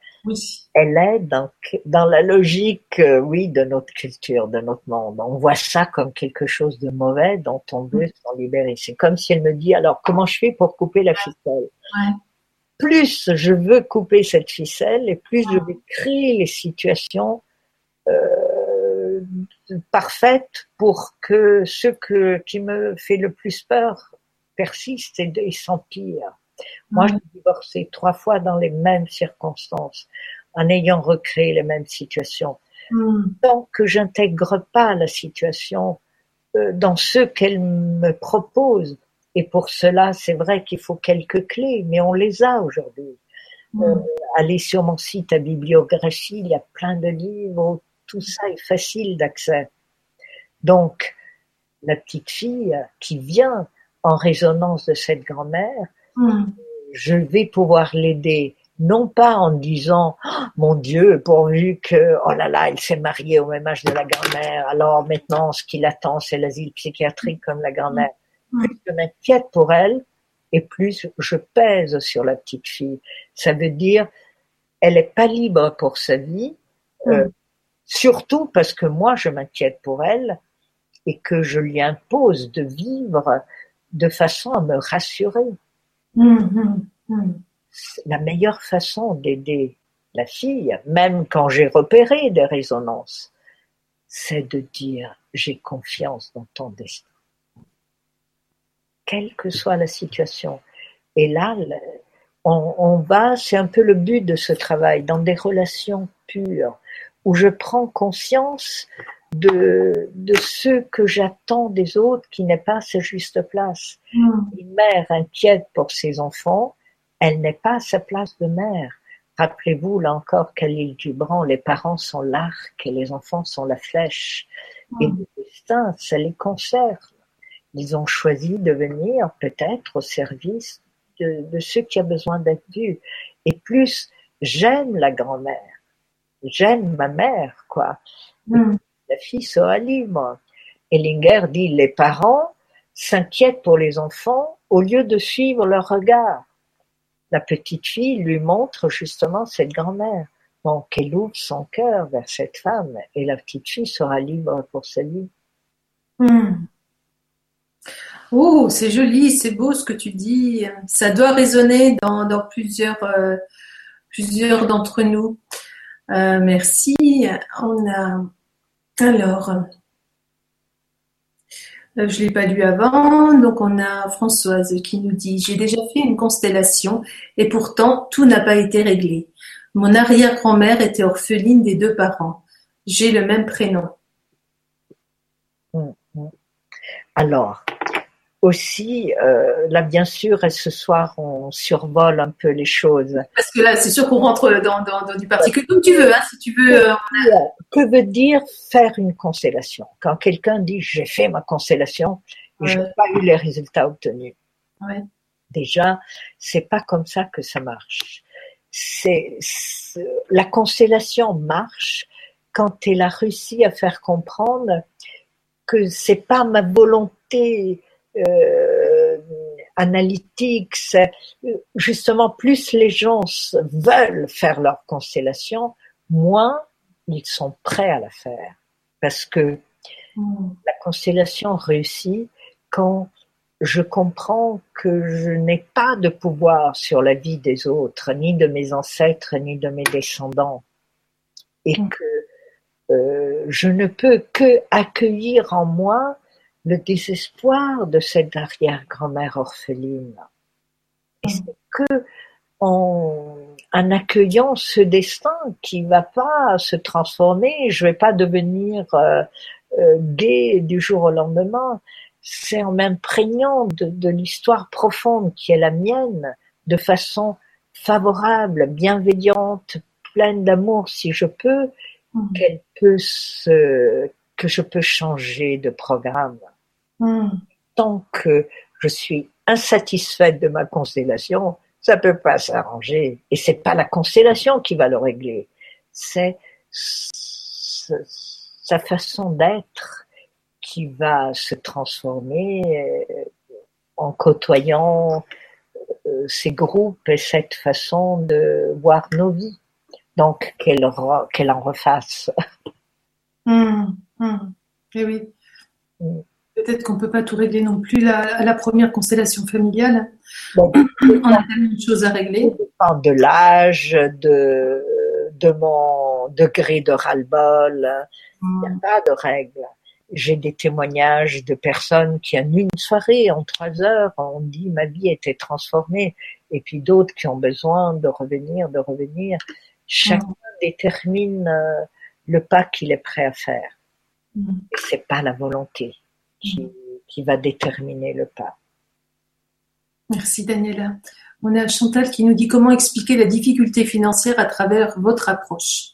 Elle est dans, dans la logique, euh, oui, de notre culture, de notre monde. On voit ça comme quelque chose de mauvais dont on veut s'en libérer. C'est comme si elle me dit, alors, comment je fais pour couper la ficelle? Plus je veux couper cette ficelle et plus je vais créer les situations euh, parfaites pour que ce que, qui me fait le plus peur persiste et, s'empire. Moi, j'ai divorcé trois fois dans les mêmes circonstances, en ayant recréé les mêmes situations. Mm. Tant que j'intègre pas la situation euh, dans ce qu'elle me propose, et pour cela, c'est vrai qu'il faut quelques clés, mais on les a aujourd'hui. Mm. Euh, allez sur mon site à bibliographie, il y a plein de livres, tout ça est facile d'accès. Donc, la petite fille qui vient en résonance de cette grand-mère, hmm. je vais pouvoir l'aider non pas en disant oh, mon Dieu pourvu que oh là là il s'est marié au même âge de la grand-mère alors maintenant ce qui l'attend c'est l'asile psychiatrique comme la grand-mère hmm. plus je m'inquiète pour elle et plus je pèse sur la petite fille ça veut dire elle est pas libre pour sa vie euh, hmm. surtout parce que moi je m'inquiète pour elle et que je lui impose de vivre de façon à me rassurer. Hum, hum, hum. La meilleure façon d'aider la fille, même quand j'ai repéré des résonances, c'est de dire j'ai confiance dans ton destin. Quelle que soit la situation. Et là, on, on va, c'est un peu le but de ce travail, dans des relations pures, où je prends conscience de, de ce que j'attends des autres qui n'est pas sa juste place. Hmm. Une mère inquiète pour ses enfants, elle n'est pas à sa place de mère. Rappelez-vous, là encore, Khalil Gibran, les parents sont l'arc et les enfants sont la flèche. Et hmm. le destin, ça les concerne. Ils ont choisi de venir peut-être au service de, de ceux qui ont besoin d'être vus. Et plus j'aime la grand-mère, j'aime ma mère, quoi. Mm. La fille sera libre. Ellinger dit les parents s'inquiètent pour les enfants au lieu de suivre leur regard. La petite fille lui montre justement cette grand-mère. Donc, elle ouvre son cœur vers cette femme et la petite fille sera libre pour sa vie. Hmm. Oh, c'est joli, c'est beau ce que tu dis. Ça doit résonner dans, plusieurs, euh, plusieurs d'entre nous. Euh, merci. On a alors, euh, je l'ai pas lu avant, donc on a Françoise qui nous dit j'ai déjà fait une constellation et pourtant tout n'a pas été réglé. Mon arrière-grand-mère était orpheline des deux parents. J'ai le même prénom. Hum, hum. Alors, aussi, euh, là bien sûr, ce soir, on survole un peu les choses. Parce que là, c'est sûr qu'on rentre dans, du particulier, comme tu veux, hein, si tu veux. Euh, que veut dire faire une constellation? Quand quelqu'un dit j'ai fait ma constellation, et je n'ai pas eu les résultats obtenus. Ouais. Déjà, c'est pas comme ça que ça marche. C'est la constellation marche quand elle a réussi à faire comprendre que c'est pas ma volonté euh, analytique, justement plus les gens veulent faire leur constellation, moins ils sont prêts à la faire. Parce que hmm. la constellation réussit quand je comprends que je n'ai pas de pouvoir sur la vie des autres, ni de mes ancêtres, ni de mes descendants, et hmm. que euh, je ne peux que accueillir en moi le désespoir de cette arrière-grand-mère orpheline. Et c'est que en, accueillant ce destin qui va pas se transformer, je vais pas devenir euh, euh, gay du jour au lendemain. C'est en m'imprégnant de, de l'histoire profonde qui est la mienne, de façon favorable, bienveillante, pleine d'amour si je peux, mmh. qu'elle peut se, que je peux changer de programme. Hmm. Tant que je suis insatisfaite de ma constellation, ça peut pas s'arranger. Et c'est pas la constellation qui va le régler. C'est sa façon d'être qui va se transformer euh, en côtoyant euh, ces groupes et cette façon de voir nos vies. Donc qu'elle qu'elle en refasse. Hmm. Hmm. Et oui. Peut-être qu'on ne peut pas tout régler non plus à la première constellation familiale. on a tellement de choses à régler. Ça de l'âge, de, de mon degré de ras-le-bol. Il n'y a mm. pas de règles. J'ai des témoignages de personnes qui, en une soirée, en trois heures, ont dit ma vie était transformée. Et puis d'autres qui ont besoin de revenir, de revenir. Chacun mm. détermine euh, le pas qu'il est prêt à faire. Mm. C'est pas la volonté qui, va déterminer le pas. Merci Daniela. On a Chantal qui nous dit comment expliquer la difficulté financière à travers votre approche.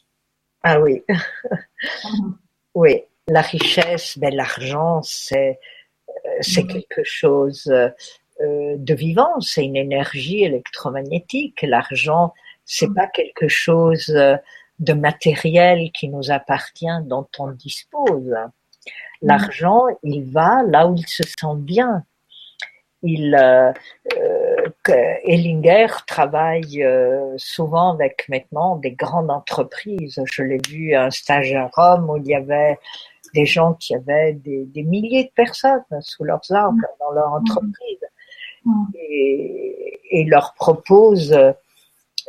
Ah oui. oui, la richesse, ben, l'argent, c'est, euh, quelque chose euh, de vivant, c'est une énergie électromagnétique. L'argent, c'est pas quelque chose euh, de matériel qui nous appartient, dont on dispose. L'argent, il va là où il se sent bien. Il, euh, euh Ellinger travaille euh, souvent avec maintenant des grandes entreprises. Je l'ai vu à un stage à Rome où il y avait des gens qui avaient des, des milliers de personnes sous leurs arbres mm. dans leur mm. entreprise mm. et, et, leur propose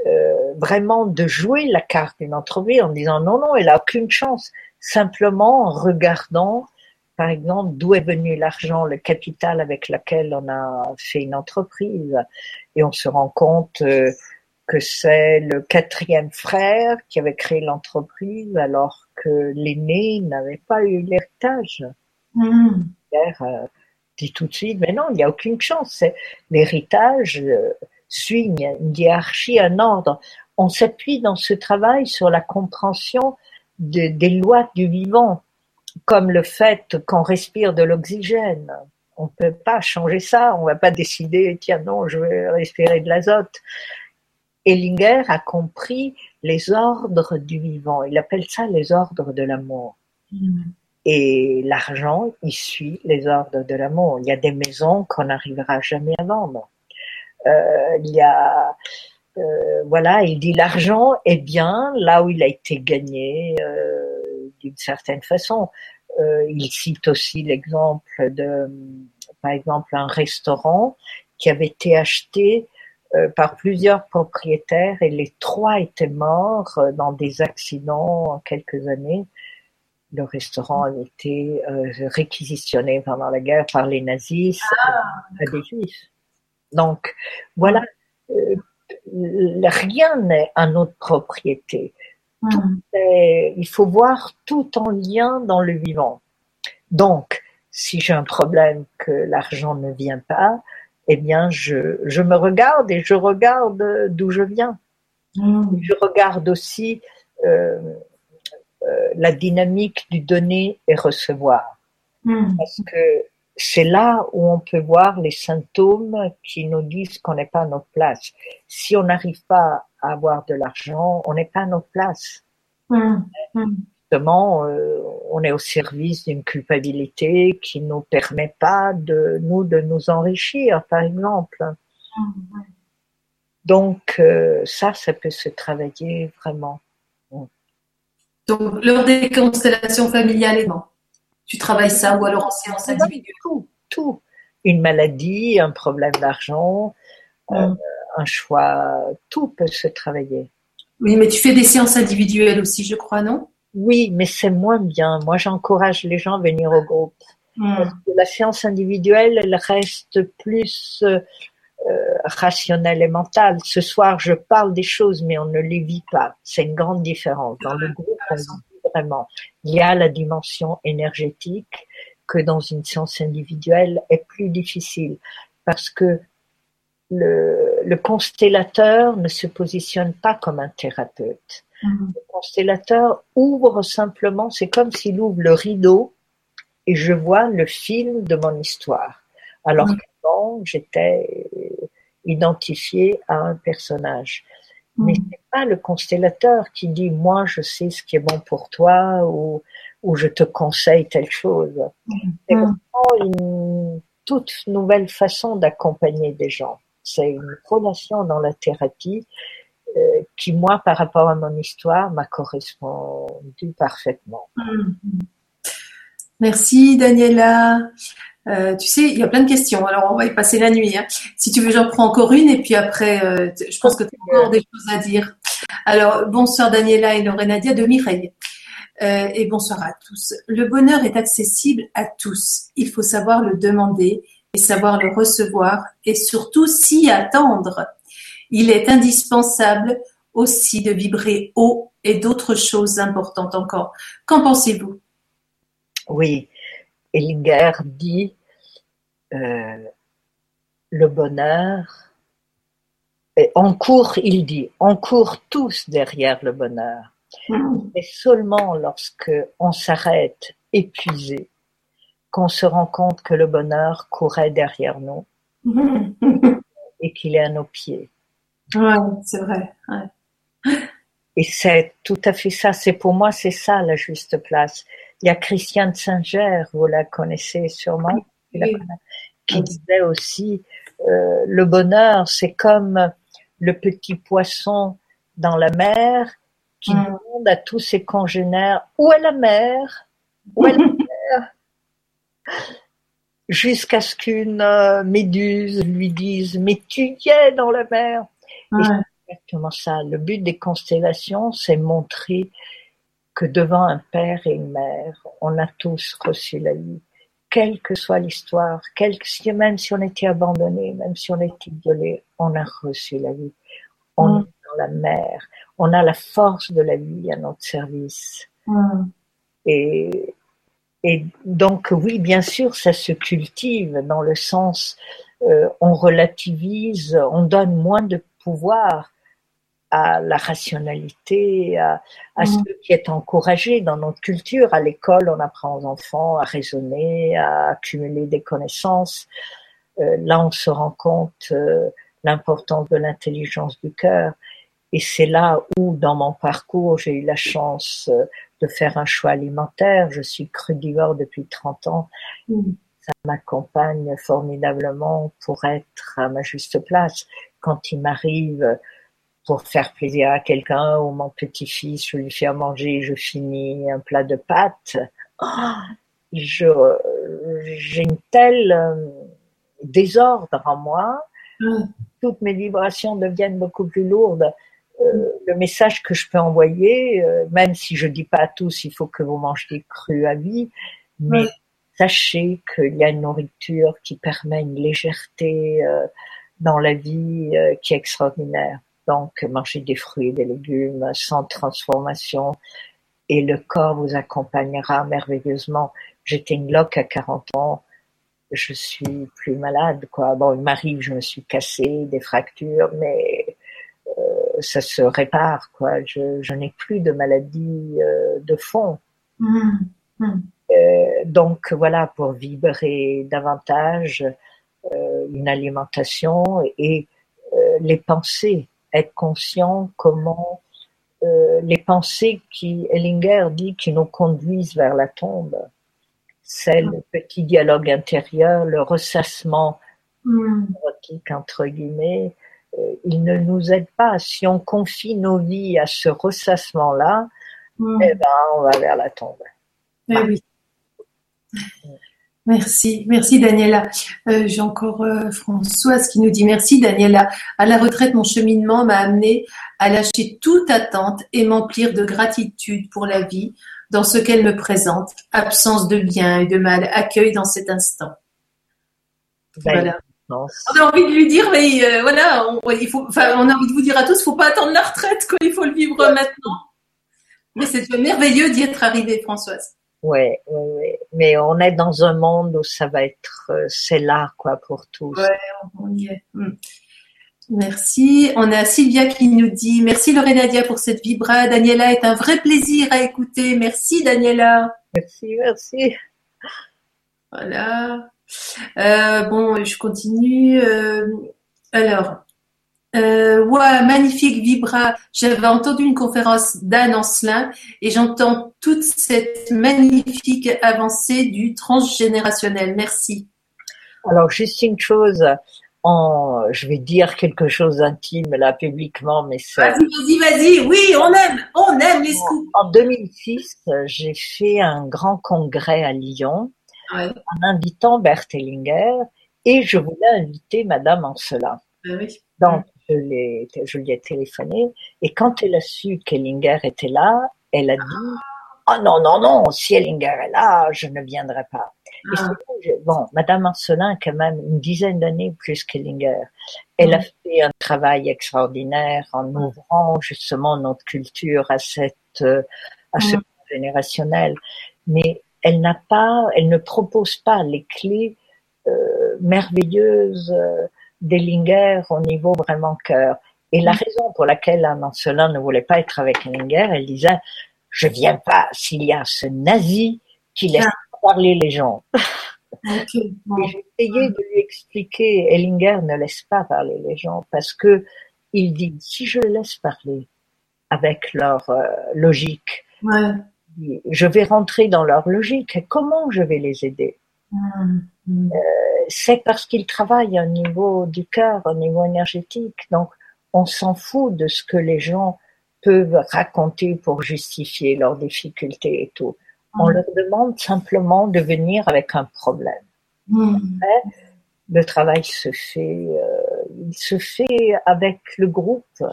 euh, vraiment de jouer la carte d'une entreprise en disant non, non, elle a aucune chance. Simplement en regardant par exemple, d'où est venu l'argent, le capital avec lequel on a fait une entreprise. Et on se rend compte euh, que c'est le quatrième frère qui avait créé l'entreprise alors que l'aîné n'avait pas eu l'héritage. Mmh. Euh, dit tout de suite, mais non, il n'y a aucune chance. L'héritage euh, suit une hiérarchie, un ordre. On s'appuie dans ce travail sur la compréhension des lois du vivant comme le fait qu'on respire de l'oxygène. On ne peut pas changer ça, on ne va pas décider, tiens non, je vais respirer de l'azote. Ellinger a compris les ordres du vivant. Il appelle ça les ordres de l'amour. Mm. Et l'argent, il suit les ordres de l'amour. Il y a des maisons qu'on n'arrivera jamais à vendre. Euh, il y a, euh, voilà, il dit l'argent est bien là où il a été gagné euh, d'une certaine façon. Euh, il cite aussi l'exemple de, par exemple, un restaurant qui avait été acheté euh, par plusieurs propriétaires et les trois étaient morts euh, dans des accidents en quelques années. Le restaurant a été réquisitionné pendant la guerre par les nazis ah. à des juifs. Donc voilà, rien n'est à notre propriété. Hmm. il faut voir tout en lien dans le vivant. Donc, si j'ai un problème que l'argent ne vient pas, eh bien, je, je me regarde et je regarde d'où je viens. Mm. Je regarde aussi euh, euh, la dynamique du donner et recevoir. Mm. Parce que c'est là où on peut voir les symptômes qui nous disent qu'on n'est pas à notre place. Si on n'arrive pas à avoir de l'argent, on n'est pas à notre place. Mm. Euh, on est au service d'une culpabilité qui ne nous permet pas de nous de nous enrichir, par exemple. Donc euh, ça, ça peut se travailler vraiment. Donc lors des constellations familiales, tu travailles ça ou alors en séance individuelle Tout, tout. Une maladie, un problème d'argent, euh, un choix, tout peut se travailler. Oui, mais tu fais des séances individuelles aussi, je crois, non? Oui, mais c'est moins bien. Moi, j'encourage les gens à venir au groupe. Parce que la séance individuelle, elle reste plus euh, rationnelle et mentale. Ce soir, je parle des choses, mais on ne les vit pas. C'est une grande différence. Dans le groupe, on vraiment. Il y a la dimension énergétique que dans une séance individuelle est plus difficile parce que le, le constellateur ne se positionne pas comme un thérapeute. Mm. Le constellateur ouvre simplement, c'est comme s'il ouvre le rideau et je vois le film de mon histoire. Alors mm. qu'avant, j'étais identifié à un personnage. Mm. Mais c'est pas le constellateur qui dit moi je sais ce qui est bon pour toi ou, ou je te conseille telle chose. C'est vraiment une toute nouvelle façon d'accompagner des gens. C'est une relation dans la thérapie euh, qui, moi, par rapport à mon histoire, m'a correspondu parfaitement. Merci, Daniela. Euh, tu sais, il y a plein de questions. Alors, on va y passer la nuit. Hein. Si tu veux, j'en prends encore une et puis après, euh, je pense que tu as encore des choses à dire. Alors, bonsoir Daniela et Lorenadia de Mireille. Euh, et bonsoir à tous. Le bonheur est accessible à tous. Il faut savoir le demander et savoir le recevoir et surtout s'y attendre il est indispensable aussi de vibrer haut et d'autres choses importantes encore. Qu'en pensez-vous? Oui, Ellinger dit euh, le bonheur, et on court, il dit, on court tous derrière le bonheur. Hmm. Et seulement lorsque on s'arrête épuisé, qu'on se rend compte que le bonheur courait derrière nous hmm. et qu'il est à nos pieds. Ouais, c'est vrai. Et c'est tout à fait ça. C'est pour moi, c'est ça la juste place. Il y a Christiane Singer, vous la connaissez sûrement, qui disait aussi euh, le bonheur, c'est comme le petit poisson dans la mer qui mm. demande à tous ses congénères où est la mer, où est la mer, jusqu'à ce qu'une euh, méduse lui dise mais tu y es dans la mer. C'est exactement ça. Le but des constellations, c'est montrer que devant un père et une mère, on a tous reçu la vie. Quelle que soit l'histoire, même si on était abandonné, même si on était violé, on a reçu la vie. On est dans la mer. On a la force de la vie à notre service. Et, et donc, oui, bien sûr, ça se cultive dans le sens, euh, on relativise, on donne moins de pouvoir à la rationalité, à, à ce qui est encouragé dans notre culture. À l'école, on apprend aux enfants à raisonner, à accumuler des connaissances. Euh, là, on se rend compte euh, l'importance de l'intelligence du cœur. Et c'est là où, dans mon parcours, j'ai eu la chance euh, de faire un choix alimentaire. Je suis crudivore depuis 30 ans. Mm. Ça m'accompagne formidablement pour être à ma juste place. Quand il m'arrive pour faire plaisir à quelqu'un ou mon petit-fils, je lui fais manger, je finis un plat de pâtes. Oh, je, j'ai une telle euh, désordre en moi. Mm. Toutes mes vibrations deviennent beaucoup plus lourdes. Euh, le message que je peux envoyer, euh, même si je dis pas à tous, il faut que vous mangiez cru à vie, mais sachez qu'il y a une nourriture qui permet une légèreté dans la vie qui est extraordinaire. Donc, mangez des fruits et des légumes sans transformation et le corps vous accompagnera merveilleusement. J'étais une loque à 40 ans, je suis plus malade, quoi. Bon, il m'arrive, je me suis cassé des fractures, mais ça se répare, quoi. Je, n'ai plus de maladie euh, de fond. Mmh. Mmh. Euh, donc voilà, pour vibrer davantage, euh, une alimentation et les pensées, être conscient comment les pensées qui, Ellinger dit, qui nous conduisent vers la tombe, c'est le petit dialogue intérieur, le ressassement mmh. entre guillemets, euh, il ne nous aide pas. Si on confie nos vies à ce ressassement-là, hmm. eh ben, on va vers la tombe. Eh oui. Merci, merci Daniela. Euh, j'ai encore euh, Françoise qui nous dit merci Daniela. À la retraite, mon cheminement m'a amené à lâcher toute attente et m'emplir de gratitude pour la vie dans ce qu'elle me présente. Absence de bien et de mal, accueil dans cet instant. Voilà. On a envie de lui dire, mais euh, voilà, on, il faut, enfin, on a envie de vous dire à tous, il faut pas attendre la retraite, quoi, il faut le vivre maintenant. Mais c'est merveilleux d'y être arrivé, Françoise. Oui, ouais, mais on est dans un monde où ça va être, euh, c'est là, quoi, pour tous. Ouais, on y est. Hmm. Merci. On a Sylvia qui nous dit merci Lorenadia pour cette vibra. Daniela est un vrai plaisir à écouter. Merci Daniela. Merci, merci. Voilà. Euh, bon, je continue. Euh, alors, euh, ouais, magnifique Vibra. J'avais entendu une conférence d'Anne Ancelin et j'entends toute cette magnifique avancée du transgénérationnel. Merci. Alors, juste une chose. En, je vais dire quelque chose d'intime là publiquement, mais ça. Vas-y, vas-y, vas-y. Oui, on aime, on aime les scoops. En 2006, j'ai fait un grand congrès à Lyon en invitant Bert Hellinger et je voulais inviter Madame Ancelin. Ah Donc, je, je, lui ai téléphoné et quand elle a su qu'Hellinger était là, elle a dit Oh non, non, non, si Hellinger est là, je ne viendrai pas. Ah. bon, Madame Ancelin a quand même une dizaine d'années plus qu'Hellinger. Elle a fait un travail extraordinaire en ouvrant justement notre culture à cette, à ce générationnel. Mais elle n'a pas, elle ne propose pas les clés euh, merveilleuses euh, d'Ellinger au niveau vraiment cœur. Et la mm. raison pour laquelle Anne Ancelin ne voulait pas être avec Ellinger, elle disait je viens pas s'il y a ce nazi qui laisse ah. parler les gens. Okay. J'ai essayé de lui expliquer, Ellinger ne laisse pas parler les gens parce que il dit si je laisse parler avec leur euh, logique, ouais je vais rentrer dans leur logique. Comment je vais les aider? C'est parce qu'ils travaillent au niveau du cœur, au niveau énergétique. Donc, on s'en fout de ce que les gens peuvent raconter pour justifier leurs difficultés et tout. On mm. leur demande simplement de venir avec un problème. Mm. le travail se fait, euh, il se fait avec le groupe,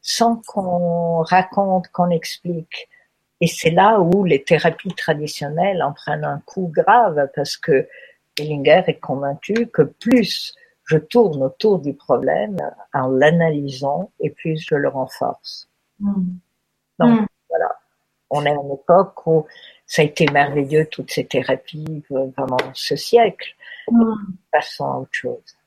sans qu'on raconte, qu'on explique. Et c'est là où les thérapies traditionnelles en prennent un coup grave parce que Ellinger est convaincu que plus je tourne autour du problème en l'analysant et plus je le renforce. Mm. Donc mm. voilà, on est à une époque où ça a été merveilleux toutes ces thérapies pendant ce siècle. Mm. Passons à autre chose.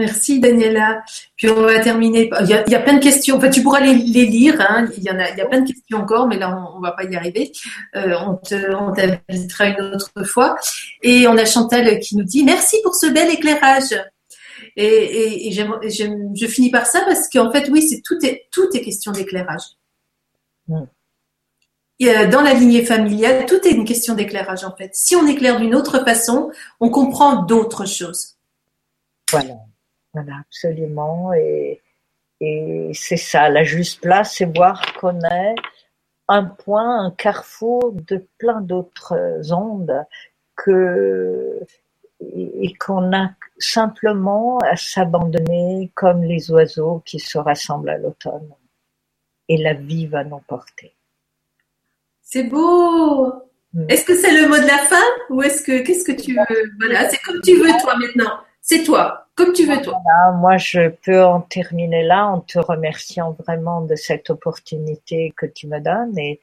Merci Daniela. Puis on va terminer. Il y a, il y a plein de questions. Enfin, tu pourras les, les lire. Hein. Il y en a, il y a plein de questions encore, mais là on, on va pas y arriver. Euh, on te, on t'invitera une autre fois. Et on a Chantal qui nous dit merci pour ce bel éclairage. Et, et, je finis par ça parce qu'en fait, oui, c'est tout est tout est question d'éclairage. Mm. Dans la lignée familiale, tout est une question d'éclairage en fait. Si on éclaire d'une autre façon, on comprend d'autres choses. Voilà, voilà, absolument. Et, et c'est ça, la juste place, c'est voir qu'on est un point, un carrefour de plein d'autres ondes que et qu'on a simplement à s'abandonner comme les oiseaux qui se rassemblent à l'automne. Et la vie va nous porter. C'est beau. Mm. Est-ce que c'est le mot de la fin ou est-ce que qu'est-ce que tu veux? Voilà, c'est comme tu veux toi maintenant. C'est toi, comme tu veux toi. moi, je peux en terminer là en te remerciant vraiment de cette opportunité que tu me donnes et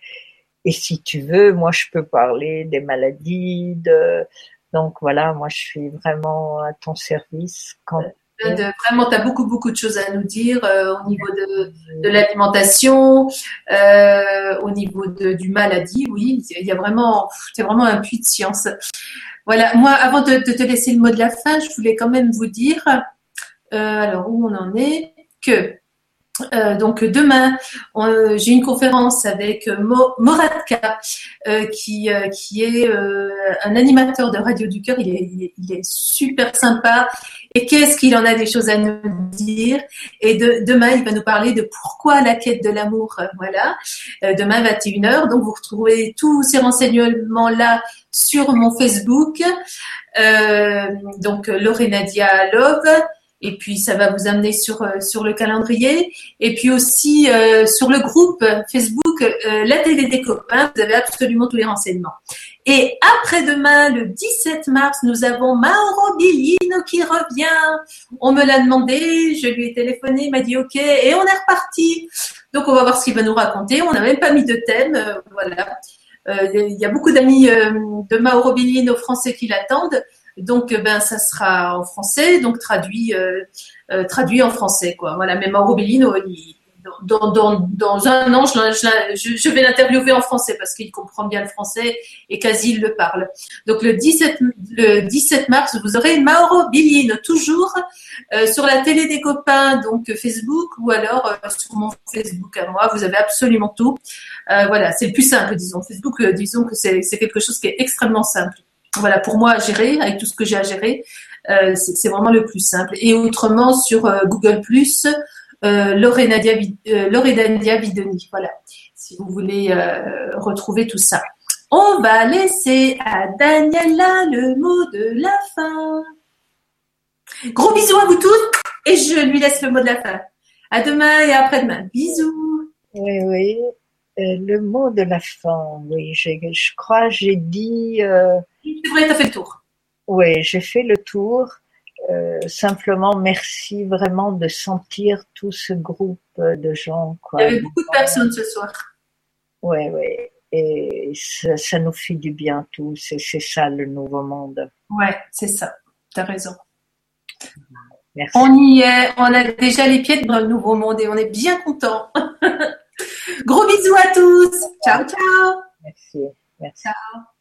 et si tu veux, moi, je peux parler des maladies, de donc voilà, moi, je suis vraiment à ton service quand vraiment, tu as beaucoup, beaucoup de choses à nous dire euh, au niveau de, de l'alimentation, euh, au niveau de, du maladie, oui, il y a vraiment, c'est vraiment un puits de science. Voilà, moi, avant de, te laisser le mot de la fin, je voulais quand même vous dire, euh, alors où on en est, que euh, donc demain, j'ai une conférence avec Moratka, euh, qui, euh, qui est un animateur de Radio du Cœur. Il est, il est, super sympa. Et qu'est-ce qu'il en a des choses à nous dire? Et de, demain, il va nous parler de pourquoi la quête de l'amour. Voilà. demain 21h. Donc vous retrouvez tous ces renseignements là sur mon Facebook. donc Lorenadia Love et puis ça va vous amener sur euh, sur le calendrier. Et puis aussi euh, sur le groupe Facebook euh, la télé des copains vous avez absolument tous les renseignements. Et après-demain le 17 mars nous avons Mauro Billino qui revient. On me l'a demandé je lui ai téléphoné il m'a dit ok et on est reparti. Donc on va voir ce qu'il va nous raconter. On n'a même pas mis de thème voilà. Il y a beaucoup d'amis de Mauro Billino français qui l'attendent donc, euh, ben, ça sera en français, donc traduit, euh, euh, traduit en français, quoi. Voilà. Mais Mauro Bellino, dans, dans, dans, un an, je, je, vais l'interviewer en français parce qu'il comprend bien le français et quasi il le parle. Donc le 17, le 17 mars, vous aurez Mauro Billino, toujours sur la télé des copains, donc Facebook, ou alors sur mon Facebook à moi. Vous avez absolument tout. voilà, c'est le plus simple, disons. Facebook, disons que c'est quelque chose qui est extrêmement simple voilà, pour moi à gérer, avec tout ce que j'ai à gérer, euh, c'est vraiment le plus simple. Et autrement, sur euh, Google euh, Lorenadia, euh, Vidoni. Voilà, si vous voulez retrouver tout ça. On va laisser à Daniela le mot de la fin. Gros bisous à vous tous et je lui laisse le mot de la fin. À demain et après-demain. Bisous. Oui, oui. le mot de la fin, oui, je crois j'ai dit c'est vrai, tu as fait le tour. Oui, j'ai fait le tour. Euh, simplement, merci vraiment de sentir tout ce groupe de gens. Quoi. Il y avait beaucoup de personnes ce soir. Oui, oui. Et ça, nous fait du bien tous. Et c'est ça le nouveau monde. Ouais, c'est ça. Tu as raison. Merci. On y est. On a déjà les pieds dans le nouveau monde et on est bien content. Gros bisous à tous. Ciao, ciao. Merci. Merci. Ciao.